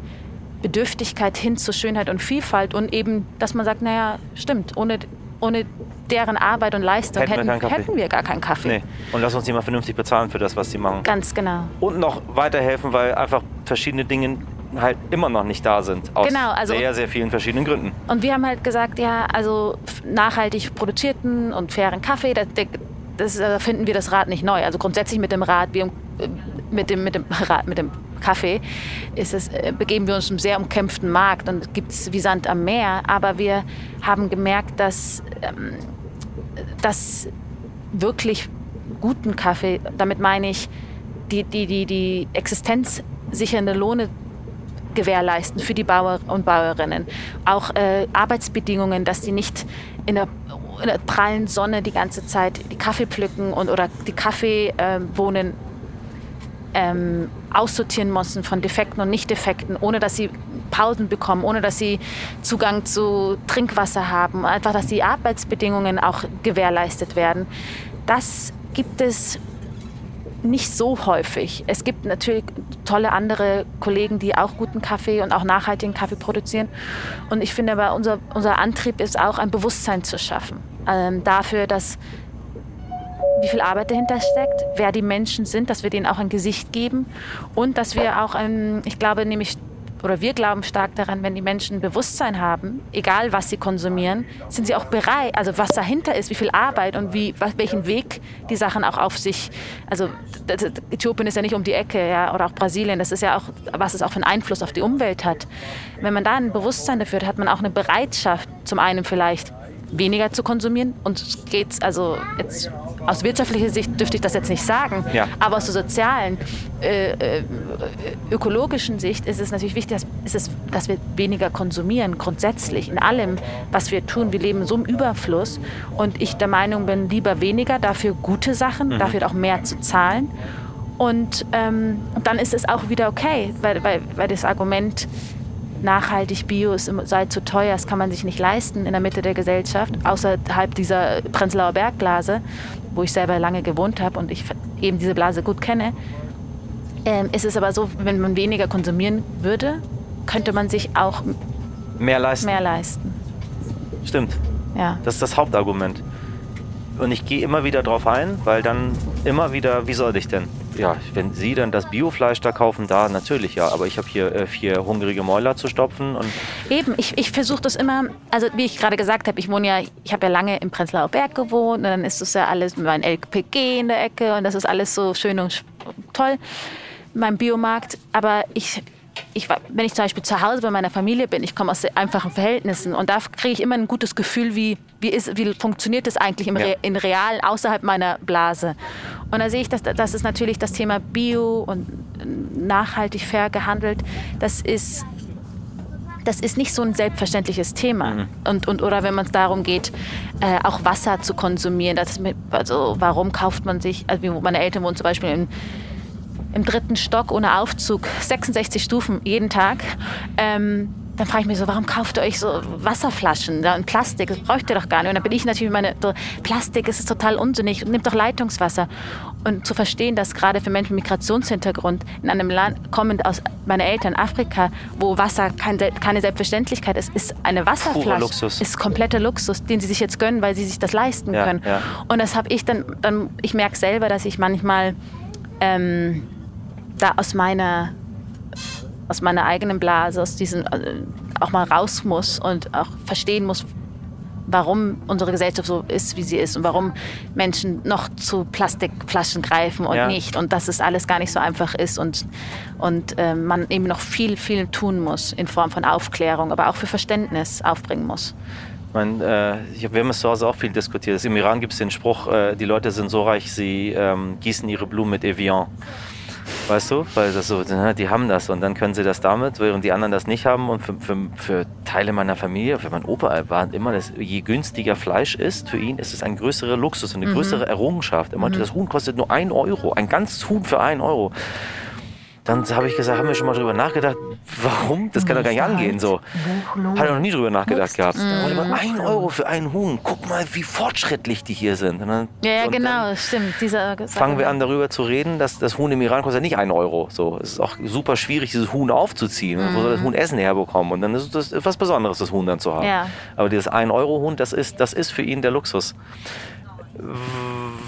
Bedürftigkeit hin zu Schönheit und Vielfalt und eben, dass man sagt, naja, stimmt, ohne, ohne deren Arbeit und Leistung hätten, hätten, wir, hätten wir, gar keinen Kaffee. Nee. Und lass uns die mal vernünftig bezahlen für das, was sie machen. Ganz genau. Und noch weiterhelfen, weil einfach verschiedene Dinge halt immer noch nicht da sind. Aus genau, also sehr, sehr vielen verschiedenen Gründen. Und wir haben halt gesagt, ja, also nachhaltig produzierten und fairen Kaffee, das, das, das finden wir das Rad nicht neu. Also grundsätzlich mit dem Rad, wir, mit dem, mit dem Rad, mit dem Kaffee, ist es, äh, begeben wir uns im sehr umkämpften Markt und gibt es wie Sand am Meer. Aber wir haben gemerkt, dass, ähm, dass wirklich guten Kaffee, damit meine ich die, die, die, die existenzsichernde Lohne gewährleisten für die Bauer und Bauerinnen. Auch äh, Arbeitsbedingungen, dass sie nicht in der, in der, prallen Sonne die ganze Zeit die Kaffee pflücken und, oder die Kaffeebohnen äh, ähm, aussortieren müssen von Defekten und Nicht-Defekten, ohne dass sie Pausen bekommen, ohne dass sie Zugang zu Trinkwasser haben, einfach, dass die Arbeitsbedingungen auch gewährleistet werden. Das gibt es nicht so häufig. Es gibt natürlich tolle andere Kollegen, die auch guten Kaffee und auch nachhaltigen Kaffee produzieren. Und ich finde aber, unser, unser Antrieb ist auch, ein Bewusstsein zu schaffen ähm, dafür, dass wie viel Arbeit dahinter steckt, wer die Menschen sind, dass wir denen auch ein Gesicht geben und dass wir auch, ein, ich glaube nämlich, oder wir glauben stark daran, wenn die Menschen Bewusstsein haben, egal was sie konsumieren, sind sie auch bereit, also was dahinter ist, wie viel Arbeit und wie, welchen Weg die Sachen auch auf sich, also Äthiopien ist ja nicht um die Ecke, ja, oder auch Brasilien, das ist ja auch, was es auch für einen Einfluss auf die Umwelt hat. Wenn man da ein Bewusstsein dafür hat, hat man auch eine Bereitschaft, zum einen vielleicht weniger zu konsumieren. Und geht's also jetzt aus wirtschaftlicher Sicht dürfte ich das jetzt nicht sagen, ja. aber aus der sozialen, äh, äh, ökologischen Sicht ist es natürlich wichtig, dass, es, dass wir weniger konsumieren, grundsätzlich in allem, was wir tun. Wir leben so im Überfluss und ich der Meinung bin, lieber weniger, dafür gute Sachen, mhm. dafür auch mehr zu zahlen. Und ähm, dann ist es auch wieder okay, weil, weil, weil das Argument, nachhaltig Bio ist, sei zu teuer, das kann man sich nicht leisten in der Mitte der Gesellschaft, außerhalb dieser Prenzlauer Bergblase, wo ich selber lange gewohnt habe und ich eben diese Blase gut kenne. Ähm, ist es aber so, wenn man weniger konsumieren würde, könnte man sich auch mehr leisten. Mehr leisten. Stimmt. Ja. Das ist das Hauptargument. Und ich gehe immer wieder drauf ein, weil dann immer wieder, wie soll ich denn? Ja, wenn Sie dann das Biofleisch da kaufen, da natürlich ja. Aber ich habe hier äh, vier hungrige Mäuler zu stopfen. Und Eben, ich, ich versuche das immer, also wie ich gerade gesagt habe, ich wohne ja, ich habe ja lange im Prenzlauer Berg gewohnt und dann ist das ja alles meinem LPG in der Ecke und das ist alles so schön und toll, mein Biomarkt. Aber ich ich, wenn ich zum Beispiel zu Hause bei meiner Familie bin, ich komme aus einfachen Verhältnissen und da kriege ich immer ein gutes Gefühl, wie, wie, ist, wie funktioniert das eigentlich im ja. in real außerhalb meiner Blase. Und da sehe ich, dass das ist natürlich das Thema Bio und nachhaltig fair gehandelt. Das ist das ist nicht so ein selbstverständliches Thema. Mhm. Und, und, oder wenn man es darum geht, äh, auch Wasser zu konsumieren. Mit, also warum kauft man sich, also meine Eltern wohnen zum Beispiel in im dritten Stock ohne Aufzug, 66 Stufen jeden Tag. Ähm, dann frage ich mich so, warum kauft ihr euch so Wasserflaschen und Plastik? Das braucht ihr doch gar nicht. Und dann bin ich natürlich meine, so, Plastik ist total unsinnig, nimmt doch Leitungswasser. Und zu verstehen, dass gerade für Menschen mit Migrationshintergrund in einem Land kommend aus meinen Eltern Afrika, wo Wasser kein, keine Selbstverständlichkeit ist, ist eine Wasserflasche ist kompletter Luxus, den sie sich jetzt gönnen, weil sie sich das leisten ja, können. Ja. Und das habe ich dann, dann ich merke selber, dass ich manchmal ähm, da aus meiner, aus meiner eigenen Blase, aus diesem, äh, auch mal raus muss und auch verstehen muss, warum unsere Gesellschaft so ist, wie sie ist und warum Menschen noch zu Plastikflaschen greifen und ja. nicht und dass es alles gar nicht so einfach ist und, und äh, man eben noch viel, viel tun muss in Form von Aufklärung, aber auch für Verständnis aufbringen muss. Mein, äh, wir haben es zu Hause auch viel diskutiert. Im Iran gibt es den Spruch, äh, die Leute sind so reich, sie ähm, gießen ihre Blumen mit Evian. Weißt du? Weil das so, die haben das und dann können sie das damit, während die anderen das nicht haben. Und für, für, für Teile meiner Familie, für meinen Opa war immer, das, je günstiger Fleisch ist, für ihn ist es ein größerer Luxus, eine mhm. größere Errungenschaft. Er meinte, mhm. das Huhn kostet nur ein Euro, ein ganzes Huhn für ein Euro. Dann habe ich gesagt, haben wir schon mal drüber nachgedacht, warum? Das kann doch gar nicht angehen. So. Hat er noch nie drüber nachgedacht gehabt. Mhm. Ein Euro für einen Huhn. Guck mal, wie fortschrittlich die hier sind. Dann, ja, ja genau, stimmt. Dieser fangen wir an, darüber zu reden, dass das Huhn im Iran kostet nicht ein Euro. So, es ist auch super schwierig, dieses Huhn aufzuziehen. Mhm. Wo soll das Huhn Essen herbekommen? Und dann ist es etwas Besonderes, das Huhn dann zu haben. Ja. Aber dieses ein Euro Huhn, das ist, das ist für ihn der Luxus.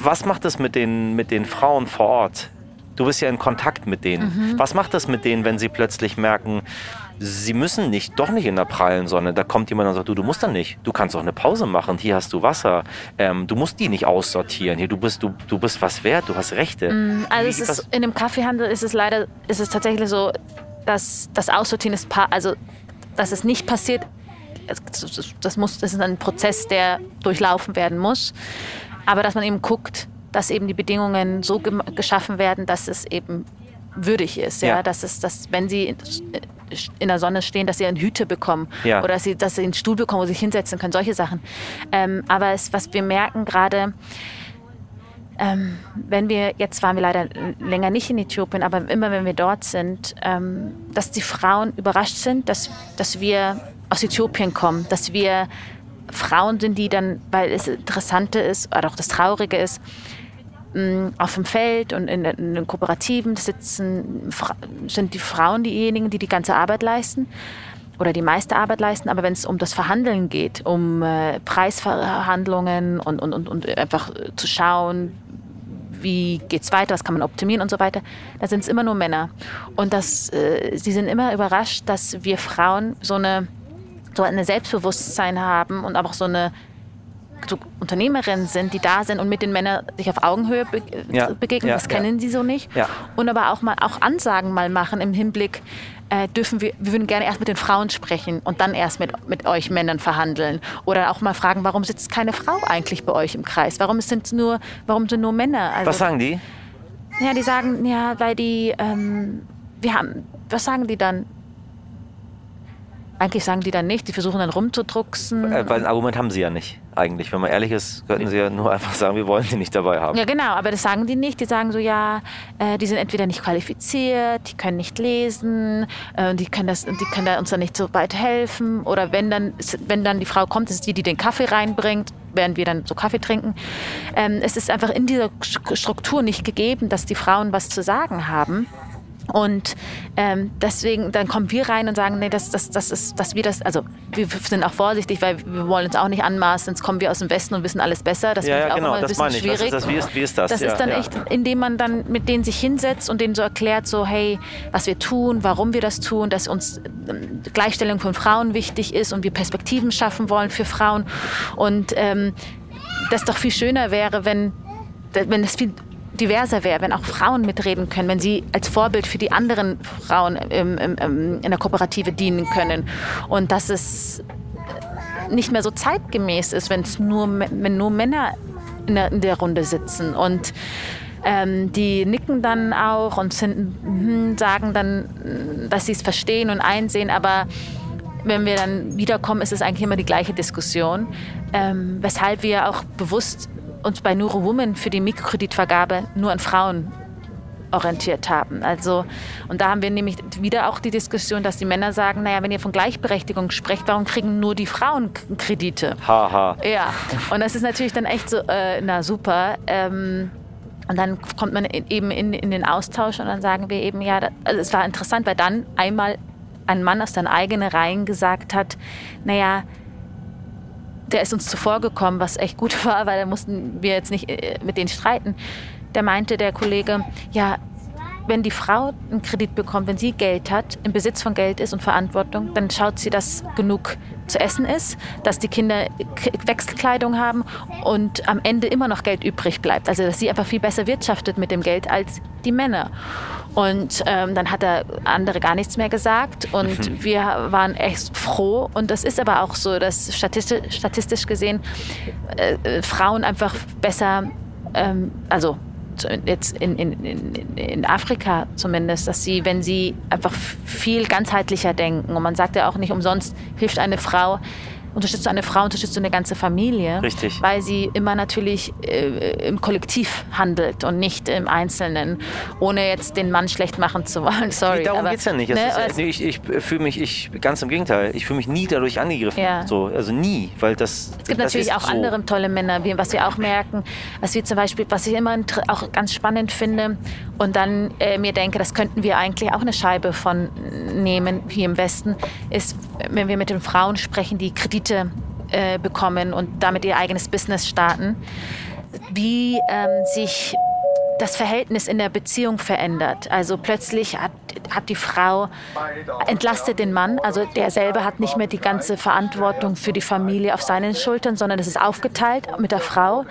Was macht es mit den, mit den Frauen vor Ort? Du bist ja in Kontakt mit denen. Mhm. Was macht das mit denen, wenn sie plötzlich merken, sie müssen nicht, doch nicht in der prallen Sonne. Da kommt jemand und sagt, du, du musst dann nicht. Du kannst auch eine Pause machen. Hier hast du Wasser. Ähm, du musst die nicht aussortieren. Hier, du bist, du, du bist was wert. Du hast Rechte. Mm, also Wie, ist, in dem Kaffeehandel ist es leider, ist es tatsächlich so, dass das Aussortieren ist, also dass es nicht passiert. Das, muss, das ist ein Prozess, der durchlaufen werden muss. Aber dass man eben guckt, dass eben die Bedingungen so geschaffen werden, dass es eben würdig ist, ja, ja. dass es, dass wenn sie in der Sonne stehen, dass sie eine Hüte bekommen ja. oder dass sie, dass sie einen Stuhl bekommen, wo sie sich hinsetzen können, solche Sachen. Ähm, aber es, was wir merken gerade, ähm, wenn wir, jetzt waren wir leider länger nicht in Äthiopien, aber immer wenn wir dort sind, ähm, dass die Frauen überrascht sind, dass, dass wir aus Äthiopien kommen, dass wir Frauen sind, die dann, weil es Interessante ist, oder auch das Traurige ist, auf dem Feld und in, in den Kooperativen sitzen, sind die Frauen diejenigen, die die ganze Arbeit leisten oder die meiste Arbeit leisten. Aber wenn es um das Verhandeln geht, um äh, Preisverhandlungen und, und, und, und einfach zu schauen, wie geht es weiter, was kann man optimieren und so weiter, da sind es immer nur Männer. Und das, äh, sie sind immer überrascht, dass wir Frauen so eine so ein Selbstbewusstsein haben und auch so eine so Unternehmerinnen sind, die da sind und mit den Männern sich auf Augenhöhe be ja. begegnen. Ja, das kennen sie so nicht. Und aber auch mal auch Ansagen mal machen im Hinblick, äh, dürfen wir, wir würden gerne erst mit den Frauen sprechen und dann erst mit, mit euch Männern verhandeln. Oder auch mal fragen, warum sitzt keine Frau eigentlich bei euch im Kreis? Warum sind nur, warum sind nur Männer? Also, was sagen die? Ja, die sagen, ja, weil die, ähm, wir haben, was sagen die dann? Eigentlich sagen die dann nicht, die versuchen dann rumzudrucksen. Äh, weil ein Argument haben sie ja nicht, eigentlich. Wenn man ehrlich ist, könnten sie ja nur einfach sagen, wir wollen sie nicht dabei haben. Ja, genau, aber das sagen die nicht. Die sagen so, ja, äh, die sind entweder nicht qualifiziert, die können nicht lesen, äh, die, können das, die können uns dann nicht so weit helfen. Oder wenn dann, wenn dann die Frau kommt, ist es die, die den Kaffee reinbringt, während wir dann so Kaffee trinken. Ähm, es ist einfach in dieser Struktur nicht gegeben, dass die Frauen was zu sagen haben. Und ähm, deswegen, dann kommen wir rein und sagen, nee, das, das, das ist, dass wir das, also wir sind auch vorsichtig, weil wir wollen uns auch nicht anmaßen, sonst kommen wir aus dem Westen und wissen alles besser. Das ja, ja, auch genau, immer ein bisschen schwierig. Ist das, wie, ist, wie ist das? Das ja, ist dann ja. echt, indem man dann mit denen sich hinsetzt und denen so erklärt, so hey, was wir tun, warum wir das tun, dass uns ähm, Gleichstellung von Frauen wichtig ist und wir Perspektiven schaffen wollen für Frauen und ähm, das doch viel schöner wäre, wenn wenn es viel diverser wäre, wenn auch Frauen mitreden können, wenn sie als Vorbild für die anderen Frauen im, im, im, in der Kooperative dienen können. Und dass es nicht mehr so zeitgemäß ist, wenn es nur, wenn nur Männer in der, in der Runde sitzen. Und ähm, die nicken dann auch und sind, hm, sagen dann, dass sie es verstehen und einsehen, aber wenn wir dann wiederkommen, ist es eigentlich immer die gleiche Diskussion, ähm, weshalb wir auch bewusst uns bei Nuro Women für die Mikrokreditvergabe nur an Frauen orientiert haben. Also, und da haben wir nämlich wieder auch die Diskussion, dass die Männer sagen, naja, wenn ihr von Gleichberechtigung sprecht, warum kriegen nur die Frauen Kredite? Haha. Ja, und das ist natürlich dann echt so, äh, na super. Ähm, und dann kommt man eben in, in, den Austausch und dann sagen wir eben, ja, also es war interessant, weil dann einmal ein Mann aus den eigenen Reihen gesagt hat, naja, der ist uns zuvor gekommen, was echt gut war, weil da mussten wir jetzt nicht äh, mit denen streiten. Der meinte, der Kollege, ja, wenn die Frau einen Kredit bekommt, wenn sie Geld hat, im Besitz von Geld ist und Verantwortung, dann schaut sie, dass genug zu essen ist, dass die Kinder Wechselkleidung haben und am Ende immer noch Geld übrig bleibt. Also dass sie einfach viel besser wirtschaftet mit dem Geld als die Männer. Und ähm, dann hat der andere gar nichts mehr gesagt und mhm. wir waren echt froh. Und das ist aber auch so, dass statistisch, statistisch gesehen äh, äh Frauen einfach besser, ähm, also jetzt in, in, in, in Afrika zumindest, dass sie, wenn sie einfach viel ganzheitlicher denken. Und man sagt ja auch nicht umsonst, hilft eine Frau, unterstützt du eine Frau, unterstützt du eine ganze Familie. Richtig. Weil sie immer natürlich äh, im Kollektiv handelt und nicht im Einzelnen, ohne jetzt den Mann schlecht machen zu wollen. Sorry. Nee, darum geht es ja nicht. Ne, ist, nee, ich, ich fühle mich, ich, ganz im Gegenteil, ich fühle mich nie dadurch angegriffen. Ja. So, also nie, weil das. Es gibt das natürlich auch so. andere tolle Männer, wie, was wir auch merken, was wir zum Beispiel, was ich immer auch ganz spannend finde und dann äh, mir denke, das könnten wir eigentlich auch eine Scheibe von nehmen hier im Westen, ist, wenn wir mit den Frauen sprechen, die Kredit Kredite äh, bekommen und damit ihr eigenes Business starten, wie ähm, sich das Verhältnis in der Beziehung verändert. Also plötzlich hat, hat die Frau entlastet den Mann, also der selber hat nicht mehr die ganze Verantwortung für die Familie auf seinen Schultern, sondern es ist aufgeteilt mit der Frau.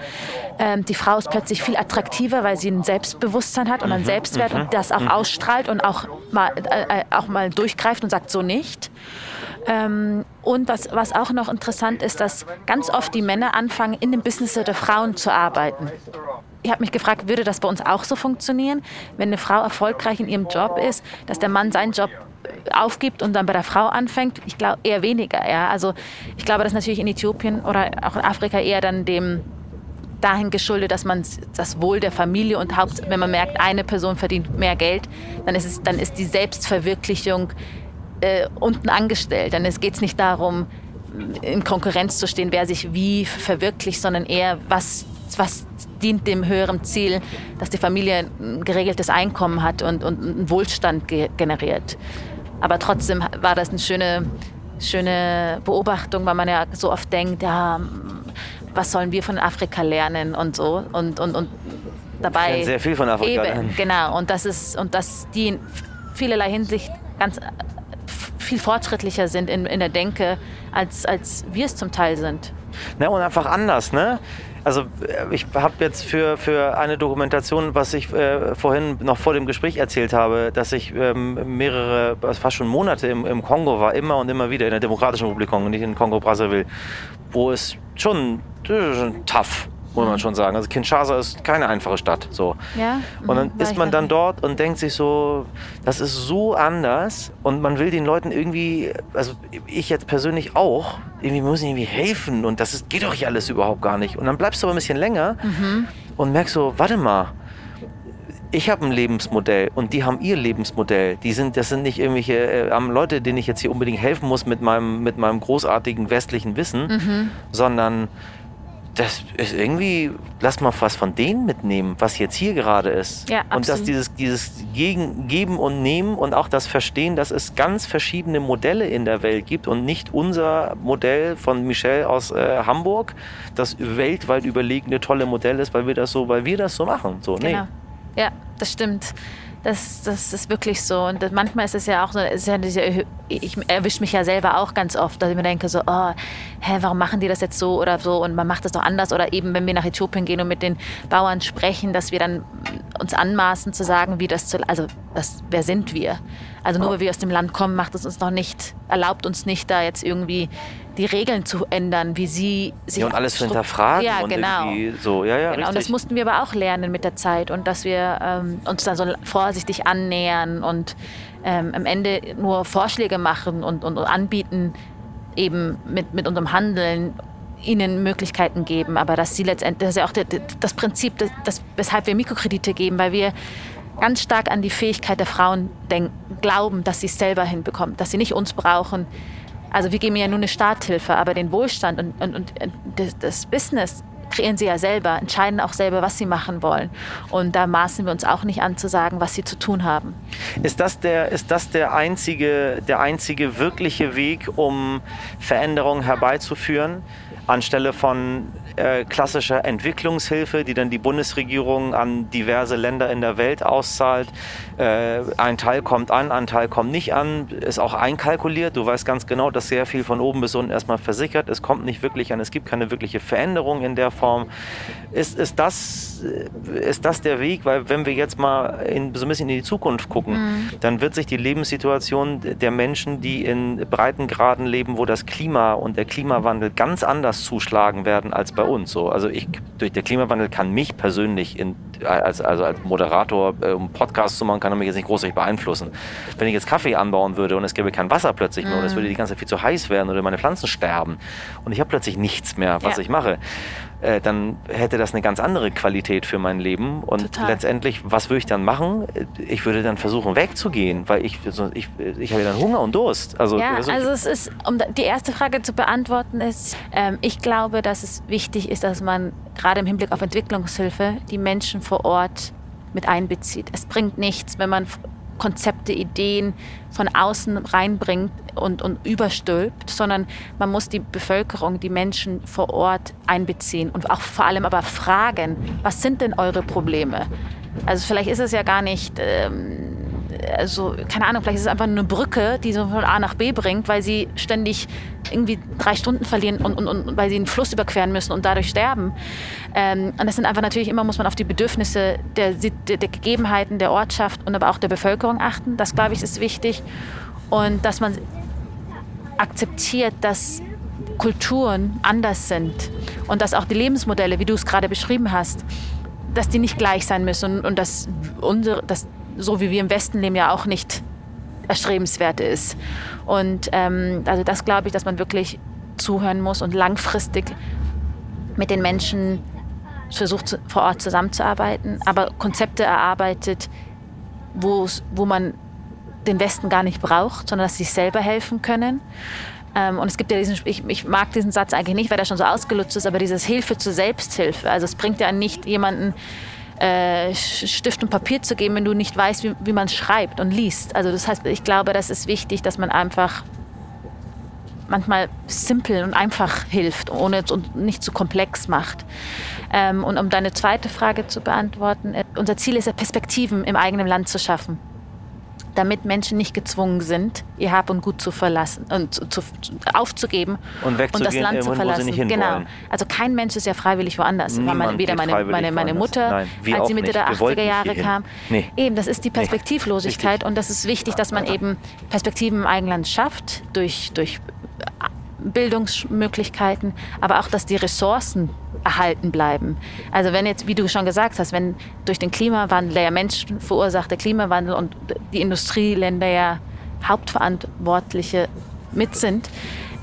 Ähm, die Frau ist plötzlich viel attraktiver, weil sie ein Selbstbewusstsein hat und einen mhm. Selbstwert und mhm. das auch mhm. ausstrahlt und auch mal, äh, äh, auch mal durchgreift und sagt so nicht. Ähm, und was, was auch noch interessant ist, dass ganz oft die Männer anfangen, in dem Business der Frauen zu arbeiten. Ich habe mich gefragt, würde das bei uns auch so funktionieren, wenn eine Frau erfolgreich in ihrem Job ist, dass der Mann seinen Job aufgibt und dann bei der Frau anfängt? Ich glaube eher weniger. Ja? Also ich glaube, das natürlich in Äthiopien oder auch in Afrika eher dann dem dahin geschuldet, dass man das Wohl der Familie und Haupt, wenn man merkt, eine Person verdient mehr Geld, dann ist, es, dann ist die Selbstverwirklichung äh, unten angestellt. Denn es geht nicht darum, in Konkurrenz zu stehen, wer sich wie verwirklicht, sondern eher, was, was dient dem höheren Ziel, dass die Familie ein geregeltes Einkommen hat und, und einen Wohlstand ge generiert. Aber trotzdem war das eine schöne, schöne Beobachtung, weil man ja so oft denkt, ja, was sollen wir von Afrika lernen und so. Und, und, und dabei. sehr viel von Afrika eben, lernen. Genau. Und das ist, und dass die in vielerlei Hinsicht ganz viel fortschrittlicher sind in, in der Denke, als, als wir es zum Teil sind. Na, und einfach anders, ne? Also äh, ich habe jetzt für, für eine Dokumentation, was ich äh, vorhin noch vor dem Gespräch erzählt habe, dass ich ähm, mehrere, fast schon Monate im, im Kongo war, immer und immer wieder in der Demokratischen Republik Kongo, nicht in Kongo-Brazzaville, wo es schon, schon tough muss man schon sagen. Also Kinshasa ist keine einfache Stadt. So. Ja? Und dann mhm, ist man dann dort und denkt sich so, das ist so anders und man will den Leuten irgendwie, also ich jetzt persönlich auch, irgendwie muss irgendwie helfen und das ist, geht doch hier alles überhaupt gar nicht. Und dann bleibst du aber ein bisschen länger mhm. und merkst so, warte mal, ich habe ein Lebensmodell und die haben ihr Lebensmodell. Die sind, das sind nicht irgendwelche äh, Leute, denen ich jetzt hier unbedingt helfen muss mit meinem, mit meinem großartigen westlichen Wissen, mhm. sondern das ist irgendwie, lass mal was von denen mitnehmen, was jetzt hier gerade ist. Ja, und dass dieses, dieses Gegen, Geben und Nehmen und auch das Verstehen, dass es ganz verschiedene Modelle in der Welt gibt und nicht unser Modell von Michel aus äh, Hamburg, das weltweit überlegene tolle Modell ist, weil wir das so, weil wir das so machen. So, nee. Genau. Ja, das stimmt. Das, das ist wirklich so. Und manchmal ist es ja auch so, ja diese, ich erwische mich ja selber auch ganz oft, dass ich mir denke so, oh, hä, warum machen die das jetzt so oder so und man macht das doch anders. Oder eben, wenn wir nach Äthiopien gehen und mit den Bauern sprechen, dass wir dann uns anmaßen zu sagen, wie das zu, also das, wer sind wir? Also nur weil wir aus dem Land kommen, macht es uns noch nicht, erlaubt uns nicht, da jetzt irgendwie die Regeln zu ändern, wie sie sich. Ja, und alles zu hinterfragen. Ja, genau. so, ja, ja, genau. Und das mussten wir aber auch lernen mit der Zeit und dass wir ähm, uns da so vorsichtig annähern und ähm, am Ende nur Vorschläge machen und, und, und anbieten, eben mit, mit unserem Handeln ihnen Möglichkeiten geben, aber dass sie letztendlich, das ist ja auch das Prinzip, das, das, weshalb wir Mikrokredite geben, weil wir ganz stark an die Fähigkeit der Frauen denken, glauben, dass sie es selber hinbekommen, dass sie nicht uns brauchen. Also wir geben ja nur eine Starthilfe, aber den Wohlstand und, und, und das Business kreieren sie ja selber, entscheiden auch selber, was sie machen wollen. Und da maßen wir uns auch nicht an zu sagen, was sie zu tun haben. Ist das der, ist das der, einzige, der einzige wirkliche Weg, um Veränderungen herbeizuführen? anstelle von äh, klassischer Entwicklungshilfe, die dann die Bundesregierung an diverse Länder in der Welt auszahlt. Äh, ein Teil kommt an, ein Teil kommt nicht an, ist auch einkalkuliert. Du weißt ganz genau, dass sehr viel von oben bis unten erstmal versickert. Es kommt nicht wirklich an, es gibt keine wirkliche Veränderung in der Form. Ist, ist, das, ist das der Weg? Weil wenn wir jetzt mal in, so ein bisschen in die Zukunft gucken, mhm. dann wird sich die Lebenssituation der Menschen, die in Breitengraden leben, wo das Klima und der Klimawandel ganz anders zuschlagen werden als bei uns. So, also ich, durch der Klimawandel kann mich persönlich in, als, also als Moderator, äh, um Podcasts zu machen, kann er mich jetzt nicht großartig beeinflussen. Wenn ich jetzt Kaffee anbauen würde und es gäbe kein Wasser plötzlich mehr mhm. und es würde die ganze Zeit viel zu heiß werden oder meine Pflanzen sterben und ich habe plötzlich nichts mehr, was ja. ich mache, äh, dann hätte das eine ganz andere Qualität für mein Leben. Und Total. letztendlich, was würde ich dann machen? Ich würde dann versuchen wegzugehen, weil ich, ich, ich habe dann Hunger und Durst. Also, ja, also, also es ist, um die erste Frage zu beantworten, ist, ähm, ich glaube, dass es wichtig ist, dass man gerade im Hinblick auf Entwicklungshilfe die Menschen vor Ort mit einbezieht. Es bringt nichts, wenn man Konzepte, Ideen von außen reinbringt und, und überstülpt, sondern man muss die Bevölkerung, die Menschen vor Ort einbeziehen und auch vor allem aber fragen, was sind denn eure Probleme? Also vielleicht ist es ja gar nicht ähm, also keine Ahnung, vielleicht ist es einfach eine Brücke, die so von A nach B bringt, weil sie ständig irgendwie drei Stunden verlieren und, und, und weil sie einen Fluss überqueren müssen und dadurch sterben. Ähm, und das sind einfach natürlich immer, muss man auf die Bedürfnisse der, der, der Gegebenheiten der Ortschaft und aber auch der Bevölkerung achten. Das, glaube ich, ist wichtig. Und dass man akzeptiert, dass Kulturen anders sind und dass auch die Lebensmodelle, wie du es gerade beschrieben hast, dass die nicht gleich sein müssen und, und dass, unsere, dass so wie wir im Westen leben, ja auch nicht erstrebenswert ist. Und ähm, also das glaube ich, dass man wirklich zuhören muss und langfristig mit den Menschen versucht, vor Ort zusammenzuarbeiten, aber Konzepte erarbeitet, wo man den Westen gar nicht braucht, sondern dass sie sich selber helfen können. Ähm, und es gibt ja diesen, ich, ich, mag diesen Satz eigentlich nicht, weil der schon so ausgelutscht ist, aber dieses Hilfe zur Selbsthilfe. Also es bringt ja nicht jemanden äh, Stift und Papier zu geben, wenn du nicht weißt, wie, wie man schreibt und liest. Also das heißt, ich glaube, das ist wichtig, dass man einfach manchmal simpel und einfach hilft, ohne und nicht zu komplex macht. Ähm, und um deine zweite Frage zu beantworten, äh, unser Ziel ist ja, Perspektiven im eigenen Land zu schaffen damit Menschen nicht gezwungen sind, ihr Hab und Gut zu verlassen und zu, zu, aufzugeben und, und, das Land zu verlassen. genau. Also kein Mensch ist ja freiwillig woanders. Niemand weder meine, meine, meine Mutter, Nein, als sie Mitte der 80er Jahre kam. Nee. Eben, das ist die Perspektivlosigkeit nee. und das ist wichtig, dass man eben Perspektiven im eigenen Land schafft durch, durch Bildungsmöglichkeiten, aber auch, dass die Ressourcen erhalten bleiben. Also wenn jetzt, wie du schon gesagt hast, wenn durch den Klimawandel, der ja Menschen verursachte Klimawandel und die Industrieländer ja Hauptverantwortliche mit sind,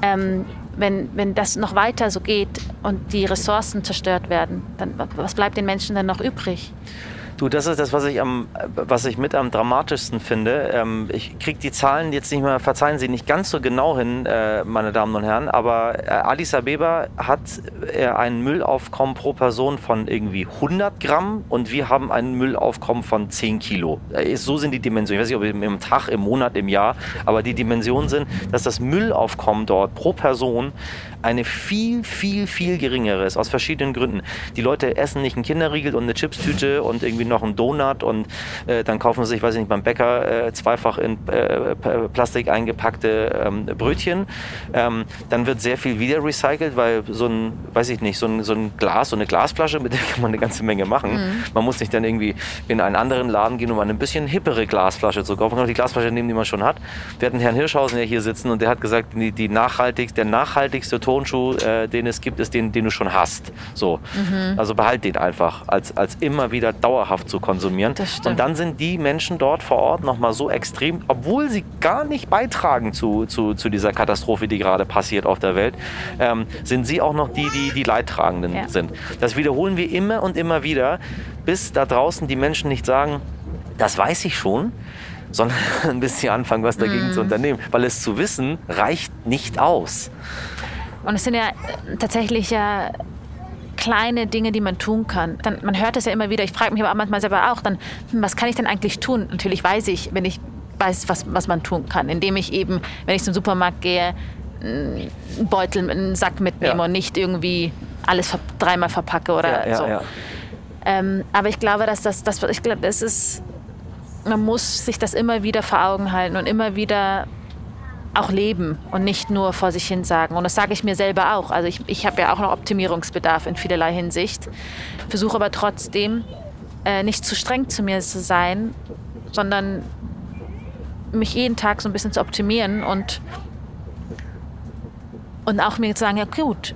ähm, wenn, wenn das noch weiter so geht und die Ressourcen zerstört werden, dann was bleibt den Menschen dann noch übrig? Du, das ist das, was ich, am, was ich mit am dramatischsten finde. Ähm, ich kriege die Zahlen jetzt nicht mehr, verzeihen Sie, nicht ganz so genau hin, äh, meine Damen und Herren, aber äh, Addis Abeba hat äh, ein Müllaufkommen pro Person von irgendwie 100 Gramm und wir haben ein Müllaufkommen von 10 Kilo. Äh, so sind die Dimensionen. Ich weiß nicht, ob im Tag, im Monat, im Jahr, aber die Dimensionen sind, dass das Müllaufkommen dort pro Person eine viel, viel, viel geringere ist, aus verschiedenen Gründen. Die Leute essen nicht einen Kinderriegel und eine Chipstüte und irgendwie noch einen Donut und äh, dann kaufen sie sich, weiß ich nicht, beim Bäcker äh, zweifach in äh, Plastik eingepackte ähm, Brötchen. Ähm, dann wird sehr viel wieder recycelt, weil so ein, weiß ich nicht, so ein, so ein Glas, so eine Glasflasche, mit der kann man eine ganze Menge machen. Mhm. Man muss nicht dann irgendwie in einen anderen Laden gehen, um eine ein bisschen hippere Glasflasche zu kaufen. Man kann auch die Glasflasche nehmen, die man schon hat. Wir hatten Herrn Hirschhausen ja hier sitzen und der hat gesagt, die, die nachhaltig, der nachhaltigste Turnschuh, äh, den es gibt, ist den, den du schon hast. So. Mhm. Also behalt den einfach als, als immer wieder dauerhaft zu konsumieren. Und dann sind die Menschen dort vor Ort nochmal so extrem, obwohl sie gar nicht beitragen zu, zu, zu dieser Katastrophe, die gerade passiert auf der Welt, ähm, sind sie auch noch die, die die Leidtragenden ja. sind. Das wiederholen wir immer und immer wieder, bis da draußen die Menschen nicht sagen, das weiß ich schon, sondern bis sie anfangen, was dagegen mm. zu unternehmen. Weil es zu wissen reicht nicht aus. Und es sind ja tatsächlich ja kleine Dinge, die man tun kann. Dann, man hört es ja immer wieder. Ich frage mich aber manchmal selber auch, dann, hm, was kann ich denn eigentlich tun? Natürlich weiß ich, wenn ich weiß, was, was man tun kann, indem ich eben, wenn ich zum Supermarkt gehe, einen Beutel, einen Sack mitnehme Ja. und nicht irgendwie alles ver dreimal verpacke oder ja, so. ja. Ähm, aber ich glaube, dass das, das ich glaube, es ist, man muss sich das immer wieder vor Augen halten und immer wieder auch leben und nicht nur vor sich hin sagen. Und das sage ich mir selber auch. Also ich, ich habe ja auch noch Optimierungsbedarf in vielerlei Hinsicht. Versuche aber trotzdem äh, nicht zu streng zu mir zu sein, sondern mich jeden Tag so ein bisschen zu optimieren und, und auch mir zu sagen, ja gut,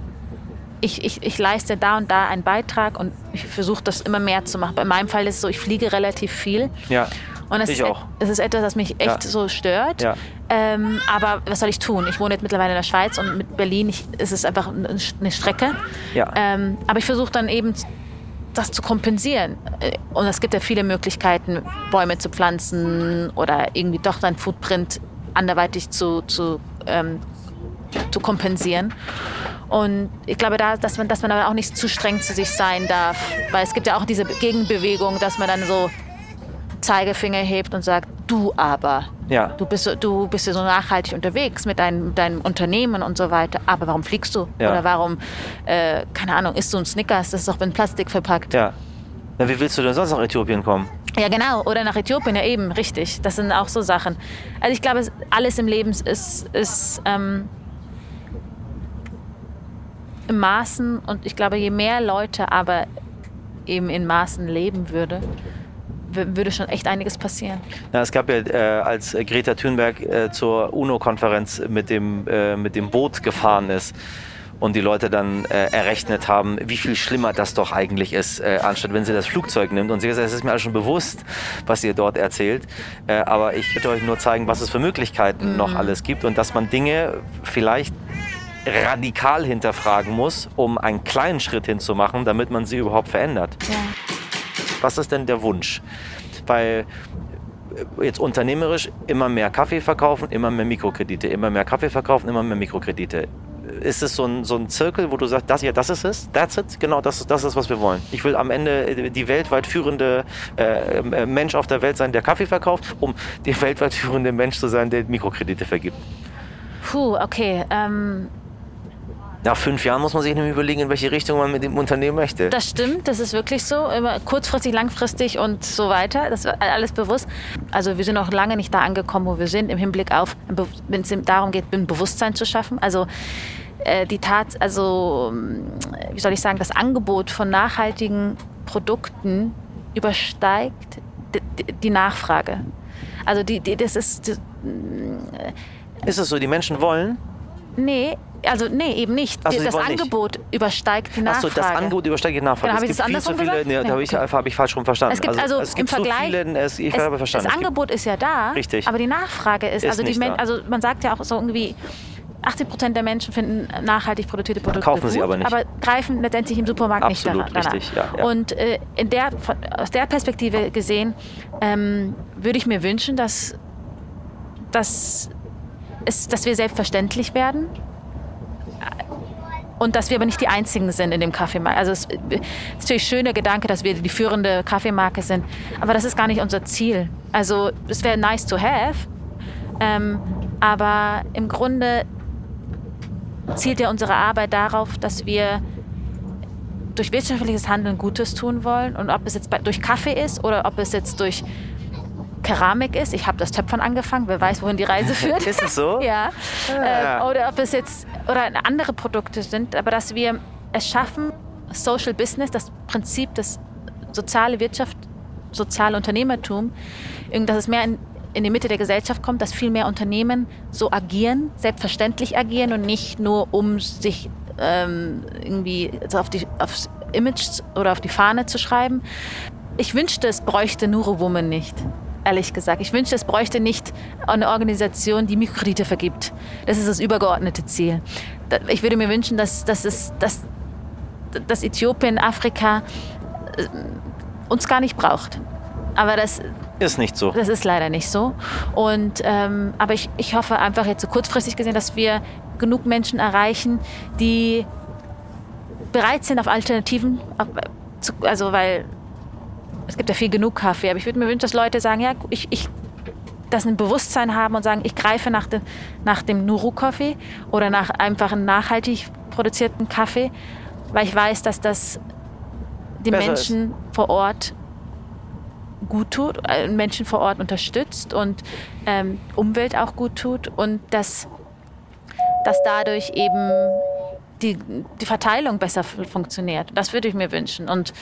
ich, ich, ich leiste da und da einen Beitrag und ich versuche das immer mehr zu machen. Bei meinem Fall ist es so, ich fliege relativ viel. ja. Und es Ich ist, auch. es ist etwas, das mich echt Ja. so stört. Ja. Ähm, aber was soll ich tun? Ich wohne jetzt mittlerweile in der Schweiz und mit Berlin ich, ist es einfach ein- eine Strecke. Ja. Ähm, aber ich versuche dann eben das zu kompensieren. Äh, Und es gibt ja viele Möglichkeiten, Bäume zu pflanzen oder irgendwie doch dein Footprint anderweitig zu, zu, ähm, zu kompensieren. Und ich glaube, da, dass, man, dass man aber auch nicht zu streng zu sich sein darf. Weil es gibt ja auch diese Gegenbewegung, dass man dann so Zeigefinger hebt und sagt, du aber. Ja. Du bist, du bist ja so nachhaltig unterwegs mit deinem, deinem Unternehmen und so weiter. Aber warum fliegst du? Ja. Oder warum, äh, keine Ahnung, isst du ein Snickers? Das ist doch in Plastik verpackt. ja. Na, wie willst du denn sonst nach Äthiopien kommen? Ja, genau. Oder nach Äthiopien, ja eben, richtig. Das sind auch so Sachen. Also ich glaube, es- alles im Leben ist, ist ähm, im Maßen und ich glaube, je mehr Leute aber eben in Maßen leben würde, würde schon echt einiges passieren. Na, es gab ja, äh, als Greta Thunberg äh, zur UNO-Konferenz mit, dem, äh, mit dem Boot gefahren ist und die Leute dann äh, errechnet haben, wie viel schlimmer das doch eigentlich ist, äh, anstatt wenn sie das Flugzeug nimmt. Und sie gesagt, es ist mir alles schon bewusst, was ihr dort erzählt. Äh, aber ich würde euch nur zeigen, was es für Möglichkeiten noch alles gibt und dass man Dinge vielleicht radikal hinterfragen muss, um einen kleinen Schritt hinzumachen, damit man sie überhaupt verändert. Was ist denn der Wunsch? Weil äh, jetzt unternehmerisch immer mehr Kaffee verkaufen, immer mehr Mikrokredite, immer mehr Kaffee verkaufen, immer mehr Mikrokredite. Ist es so ein, so ein Zirkel, wo du sagst, das hier, das ist es, that's it, genau das ist, das ist, was wir wollen. Ich will am Ende äh, die weltweit führende äh, äh, Mensch auf der Welt sein, der Kaffee verkauft, um der weltweit führende Mensch zu sein, der Mikrokredite vergibt. Puh, okay. Ähm, Nach fünf Jahren muss man sich nämlich überlegen, in welche Richtung man mit dem Unternehmen möchte. Das stimmt, das ist wirklich so. Immer kurzfristig, langfristig und so weiter. Das war alles bewusst. Also wir sind noch lange nicht da angekommen, wo wir sind, im Hinblick auf, wenn es darum geht, ein Bewusstsein zu schaffen. Also äh, die Tat, also wie soll ich sagen, das Angebot von nachhaltigen Produkten übersteigt die, die- die Nachfrage. Also die, die, das ist, das, Ist es so, die Menschen wollen? nee, also nee, eben nicht. So, sie das wollen nicht. Angebot übersteit die Achso, Nachfrage. das Angebot übersteigt die Nachfrage. Genau, habe es ich gibt das viel zu andersrum viele, gesagt? nee, Ja, da habe ich, okay. habe ich falsch rum verstanden. Es gibt also, es gibt im Vergleich, so viele, es, ich es, habe verstanden. das Angebot ist ja da, Richtig. aber die Nachfrage ist, Ist also, die Men also man sagt ja auch so irgendwie, 80 Prozent der Menschen finden nachhaltig produzierte Produkte Kaufen sie gut, aber nicht. aber greifen letztendlich im Supermarkt Absolut, nicht danach. richtig, ja, ja. Und äh, in der, von, aus der Perspektive gesehen ähm, würde ich mir wünschen, dass, dass, es, dass wir selbstverständlich werden und dass wir aber nicht die Einzigen sind in dem Kaffeemarkt. Also es ist natürlich ein schöner Gedanke, dass wir die führende Kaffeemarke sind, aber das ist gar nicht unser Ziel. Also es wäre nice to have, ähm, aber im Grunde zielt ja unsere Arbeit darauf, dass wir durch wirtschaftliches Handeln Gutes tun wollen und ob es jetzt durch Kaffee ist oder ob es jetzt durch Keramik ist. Ich habe das Töpfern angefangen, wer weiß, wohin die Reise führt. Ist es so? Ja. Ja. Äh, oder ob es jetzt oder andere Produkte sind, aber dass wir es schaffen, Social Business, das Prinzip des soziale Wirtschaft, soziale Unternehmertum, dass es mehr in, in die Mitte der Gesellschaft kommt, dass viel mehr Unternehmen so agieren, selbstverständlich agieren und nicht nur um sich ähm, irgendwie auf die, aufs Image oder auf die Fahne zu schreiben. Ich wünschte, es bräuchte Nuro Woman nicht. Ehrlich gesagt. Ich wünschte, es bräuchte nicht eine Organisation, die Mikrokredite vergibt. Das ist das übergeordnete Ziel. Ich würde mir wünschen, dass, dass, es, dass, dass Äthiopien, Afrika äh, uns gar nicht braucht. Aber das, Ist nicht so. das ist leider nicht so. Und, ähm, aber ich, ich hoffe einfach jetzt so kurzfristig gesehen, dass wir genug Menschen erreichen, die bereit sind auf Alternativen, zu, also weil es gibt ja viel genug Kaffee, aber ich würde mir wünschen, dass Leute sagen, ja, ich, ich das ein Bewusstsein haben und sagen, ich greife nach, den, nach dem Nuru-Kaffee oder nach einfach einem nachhaltig produzierten Kaffee, weil ich weiß, dass das die Besser Menschen vor Ort gut tut, äh, Menschen vor Ort unterstützt und ähm, Umwelt auch gut tut und dass, dass dadurch eben die, die Verteilung besser funktioniert. Das würde ich mir wünschen. Und,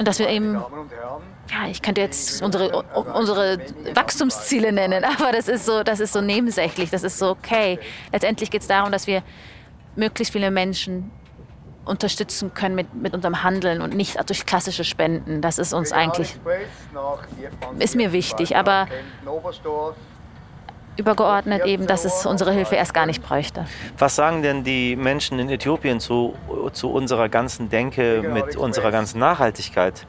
und dass wir eben, ja, ich könnte jetzt unsere, unsere Wachstumsziele nennen, aber das ist so, das ist so nebensächlich, das ist so okay. Letztendlich geht es darum, dass wir möglichst viele Menschen unterstützen können mit, mit unserem Handeln und nicht durch klassische Spenden. Das ist uns eigentlich ist mir wichtig, aber übergeordnet eben, dass es unsere Hilfe erst gar nicht bräuchte. Was sagen denn die Menschen in Äthiopien zu, zu unserer ganzen Denke mit unserer ganzen Nachhaltigkeit?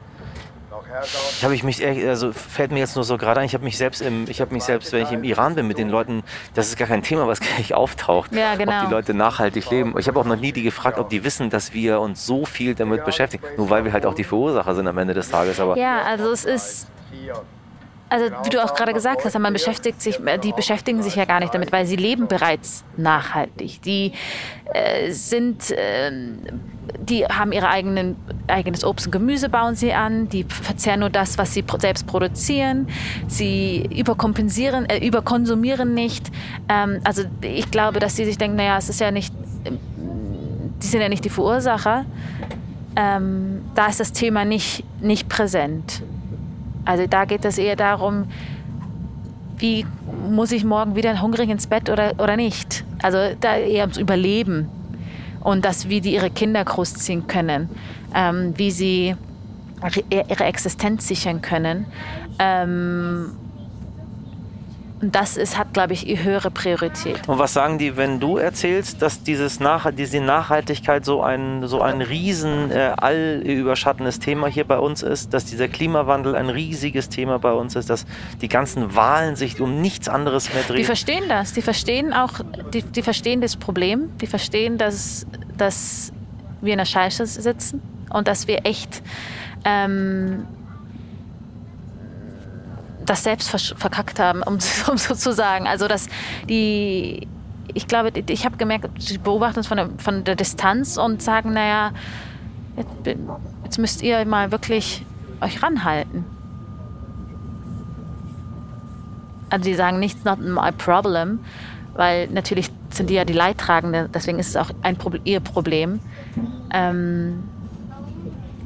Ich habe ich mich, also fällt mir jetzt nur so gerade ein, ich habe mich selbst, im, ich habe mich selbst, wenn ich im Iran bin mit den Leuten, das ist gar kein Thema, was gleich auftaucht, Ja, genau. ob die Leute nachhaltig leben. Ich habe auch noch nie die gefragt, ob die wissen, dass wir uns so viel damit beschäftigen, nur weil wir halt auch die Verursacher sind am Ende des Tages. Aber Ja, also es ist, also wie du auch gerade gesagt hast, man beschäftigt sich, die beschäftigen sich ja gar nicht damit, weil sie leben bereits nachhaltig. Die äh, sind, äh, die haben ihre eigenen eigenes Obst und Gemüse bauen sie an. Die verzehren nur das, was sie selbst produzieren. Sie überkompensieren, äh, überkonsumieren nicht. Ähm, also ich glaube, dass sie sich denken, naja, es ist ja nicht, die sind ja nicht die Verursacher. Ähm, da ist das Thema nicht, nicht präsent. Also da geht es eher darum, wie muss ich morgen wieder hungrig ins Bett oder, oder nicht. Also da eher ums Überleben und das, wie die ihre Kinder großziehen können, ähm, wie sie ihre Existenz sichern können. Ähm, und das ist, hat, glaube ich, ihre höhere Priorität. Und was sagen die, wenn du erzählst, dass dieses Nach diese Nachhaltigkeit so ein, so ein riesen, äh, allüberschattendes Thema hier bei uns ist, dass dieser Klimawandel ein riesiges Thema bei uns ist, dass die ganzen Wahlen sich um nichts anderes mehr Die drehen? verstehen das. Die verstehen auch, die, die verstehen das Problem. Die verstehen, dass, dass wir in der Scheiße sitzen und dass wir echt ähm, das selbst verkackt haben, um, um so zu sagen. Also dass die, ich glaube, ich habe gemerkt, sie beobachten uns von der, von der Distanz und sagen, naja, jetzt, jetzt müsst ihr mal wirklich euch ranhalten. Also die sagen nicht not my problem, weil natürlich sind die ja die Leidtragenden, deswegen ist es auch ein Proble ihr Problem. Ähm,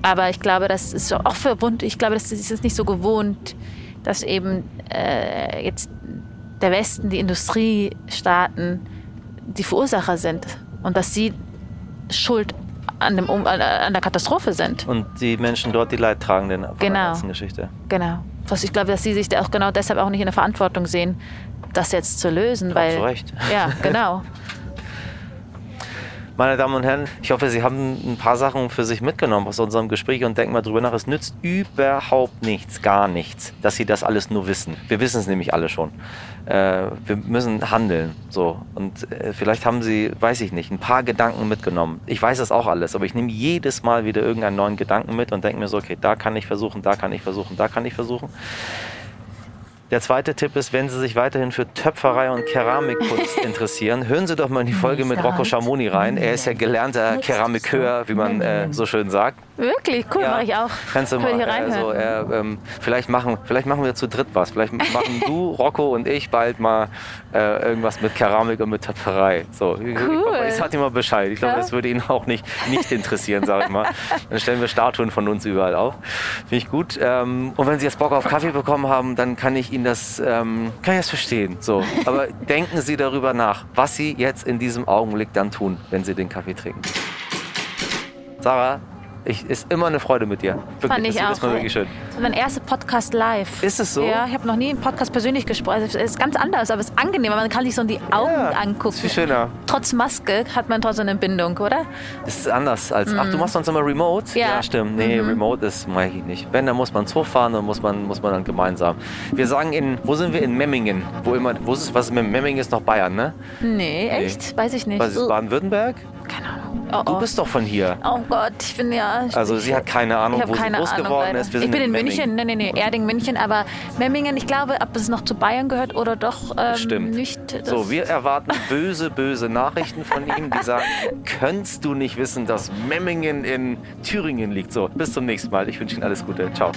aber ich glaube, das ist auch verwund. Ich glaube, das ist es nicht so gewohnt, dass eben äh, jetzt der Westen, die Industriestaaten die Verursacher sind und dass sie schuld an, dem, um, an, der Katastrophe sind. Und die Menschen dort die Leidtragenden von der Genau. ganzen Geschichte. Genau. Was ich glaube, dass sie sich da auch genau deshalb auch nicht in der Verantwortung sehen, das jetzt zu lösen, weil zu Recht. ja, genau. Meine Damen und Herren, ich hoffe, Sie haben ein paar Sachen für sich mitgenommen aus unserem Gespräch und denken mal drüber nach. Es nützt überhaupt nichts, gar nichts, dass Sie das alles nur wissen. Wir wissen es nämlich alle schon. Äh, wir müssen handeln. So. Und äh, vielleicht haben Sie, weiß ich nicht, ein paar Gedanken mitgenommen. Ich weiß das auch alles, aber ich nehme jedes Mal wieder irgendeinen neuen Gedanken mit und denke mir so, okay, da kann ich versuchen, da kann ich versuchen, da kann ich versuchen. Der zweite Tipp ist, wenn Sie sich weiterhin für Töpferei und Keramikkunst interessieren, hören Sie doch mal in die Folge mit Rocco Schamoni rein. Er ist ja gelernter Keramikeur, wie man äh, so schön sagt. Wirklich, cool, Ja, mache ich auch. Kannst du mal. Also, er, ähm, vielleicht, machen, vielleicht machen wir zu dritt was. Vielleicht machen du, Rocco und ich bald mal äh, irgendwas mit Keramik und mit Töpferei. So, ich, Cool. ich, ich sag dir mal Bescheid. Ich glaube, Ja. das würde ihn auch nicht, nicht interessieren, sag ich mal. Dann stellen wir Statuen von uns überall auf. Finde ich gut. Ähm, und wenn Sie jetzt Bock auf Kaffee bekommen haben, dann kann ich Ihnen das, ähm, kann ich das verstehen. So. Aber denken Sie darüber nach, was Sie jetzt in diesem Augenblick dann tun, wenn Sie den Kaffee trinken. Sarah, ich, ist immer eine Freude mit dir. Wirklich, Fand ich das auch. ist mal wirklich schön. Das ist mein erster Podcast live. Ist es so? Ja, ich habe noch nie einen Podcast persönlich gesprochen. Also, es ist ganz anders, aber es ist angenehm, weil man kann sich so in die Augen Ja, angucken. ist viel schöner. Trotz Maske hat man trotzdem eine Bindung, oder? Das ist anders als. Ach, du machst sonst immer Remote? Mhm. Ja. stimmt. Nee, Remote ist mag ich nicht. Wenn, dann muss man Zug fahren, dann muss man, muss man dann gemeinsam. Wir sagen in, wo sind wir? In Memmingen. Wo immer, wo ist was ist mit Memmingen ist noch Bayern, ne? Nee, echt? Weiß ich nicht. Was ist Uh, Baden-Württemberg? Keine Ahnung. Oh, oh. Du bist doch von hier. Oh Gott, ich bin ja. Also sie hat keine Ahnung, wo sie groß Ahnung, geworden leider. ist. ich bin in, in München, nee, nee, nee, Erding, München, aber Memmingen, ich glaube, ob es noch zu Bayern gehört oder doch ähm, Stimmt. nicht. So, wir erwarten böse, böse Nachrichten von ihm, die sagen, könntest du nicht wissen, dass Memmingen in Thüringen liegt. So, bis zum nächsten Mal. Ich wünsche Ihnen alles Gute. Ciao.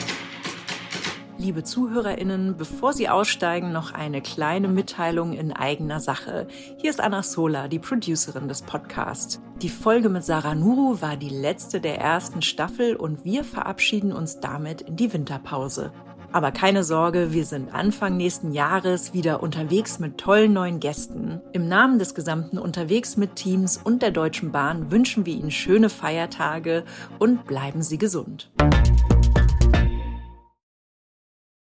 Liebe ZuhörerInnen, bevor Sie aussteigen, noch eine kleine Mitteilung in eigener Sache. Hier ist Anna Sola, die Producerin des Podcasts. Die Folge mit Sarah Nuru war die letzte der ersten Staffel und wir verabschieden uns damit in die Winterpause. Aber keine Sorge, wir sind Anfang nächsten Jahres wieder unterwegs mit tollen neuen Gästen. Im Namen des gesamten Unterwegs mit Teams und der Deutschen Bahn wünschen wir Ihnen schöne Feiertage und bleiben Sie gesund.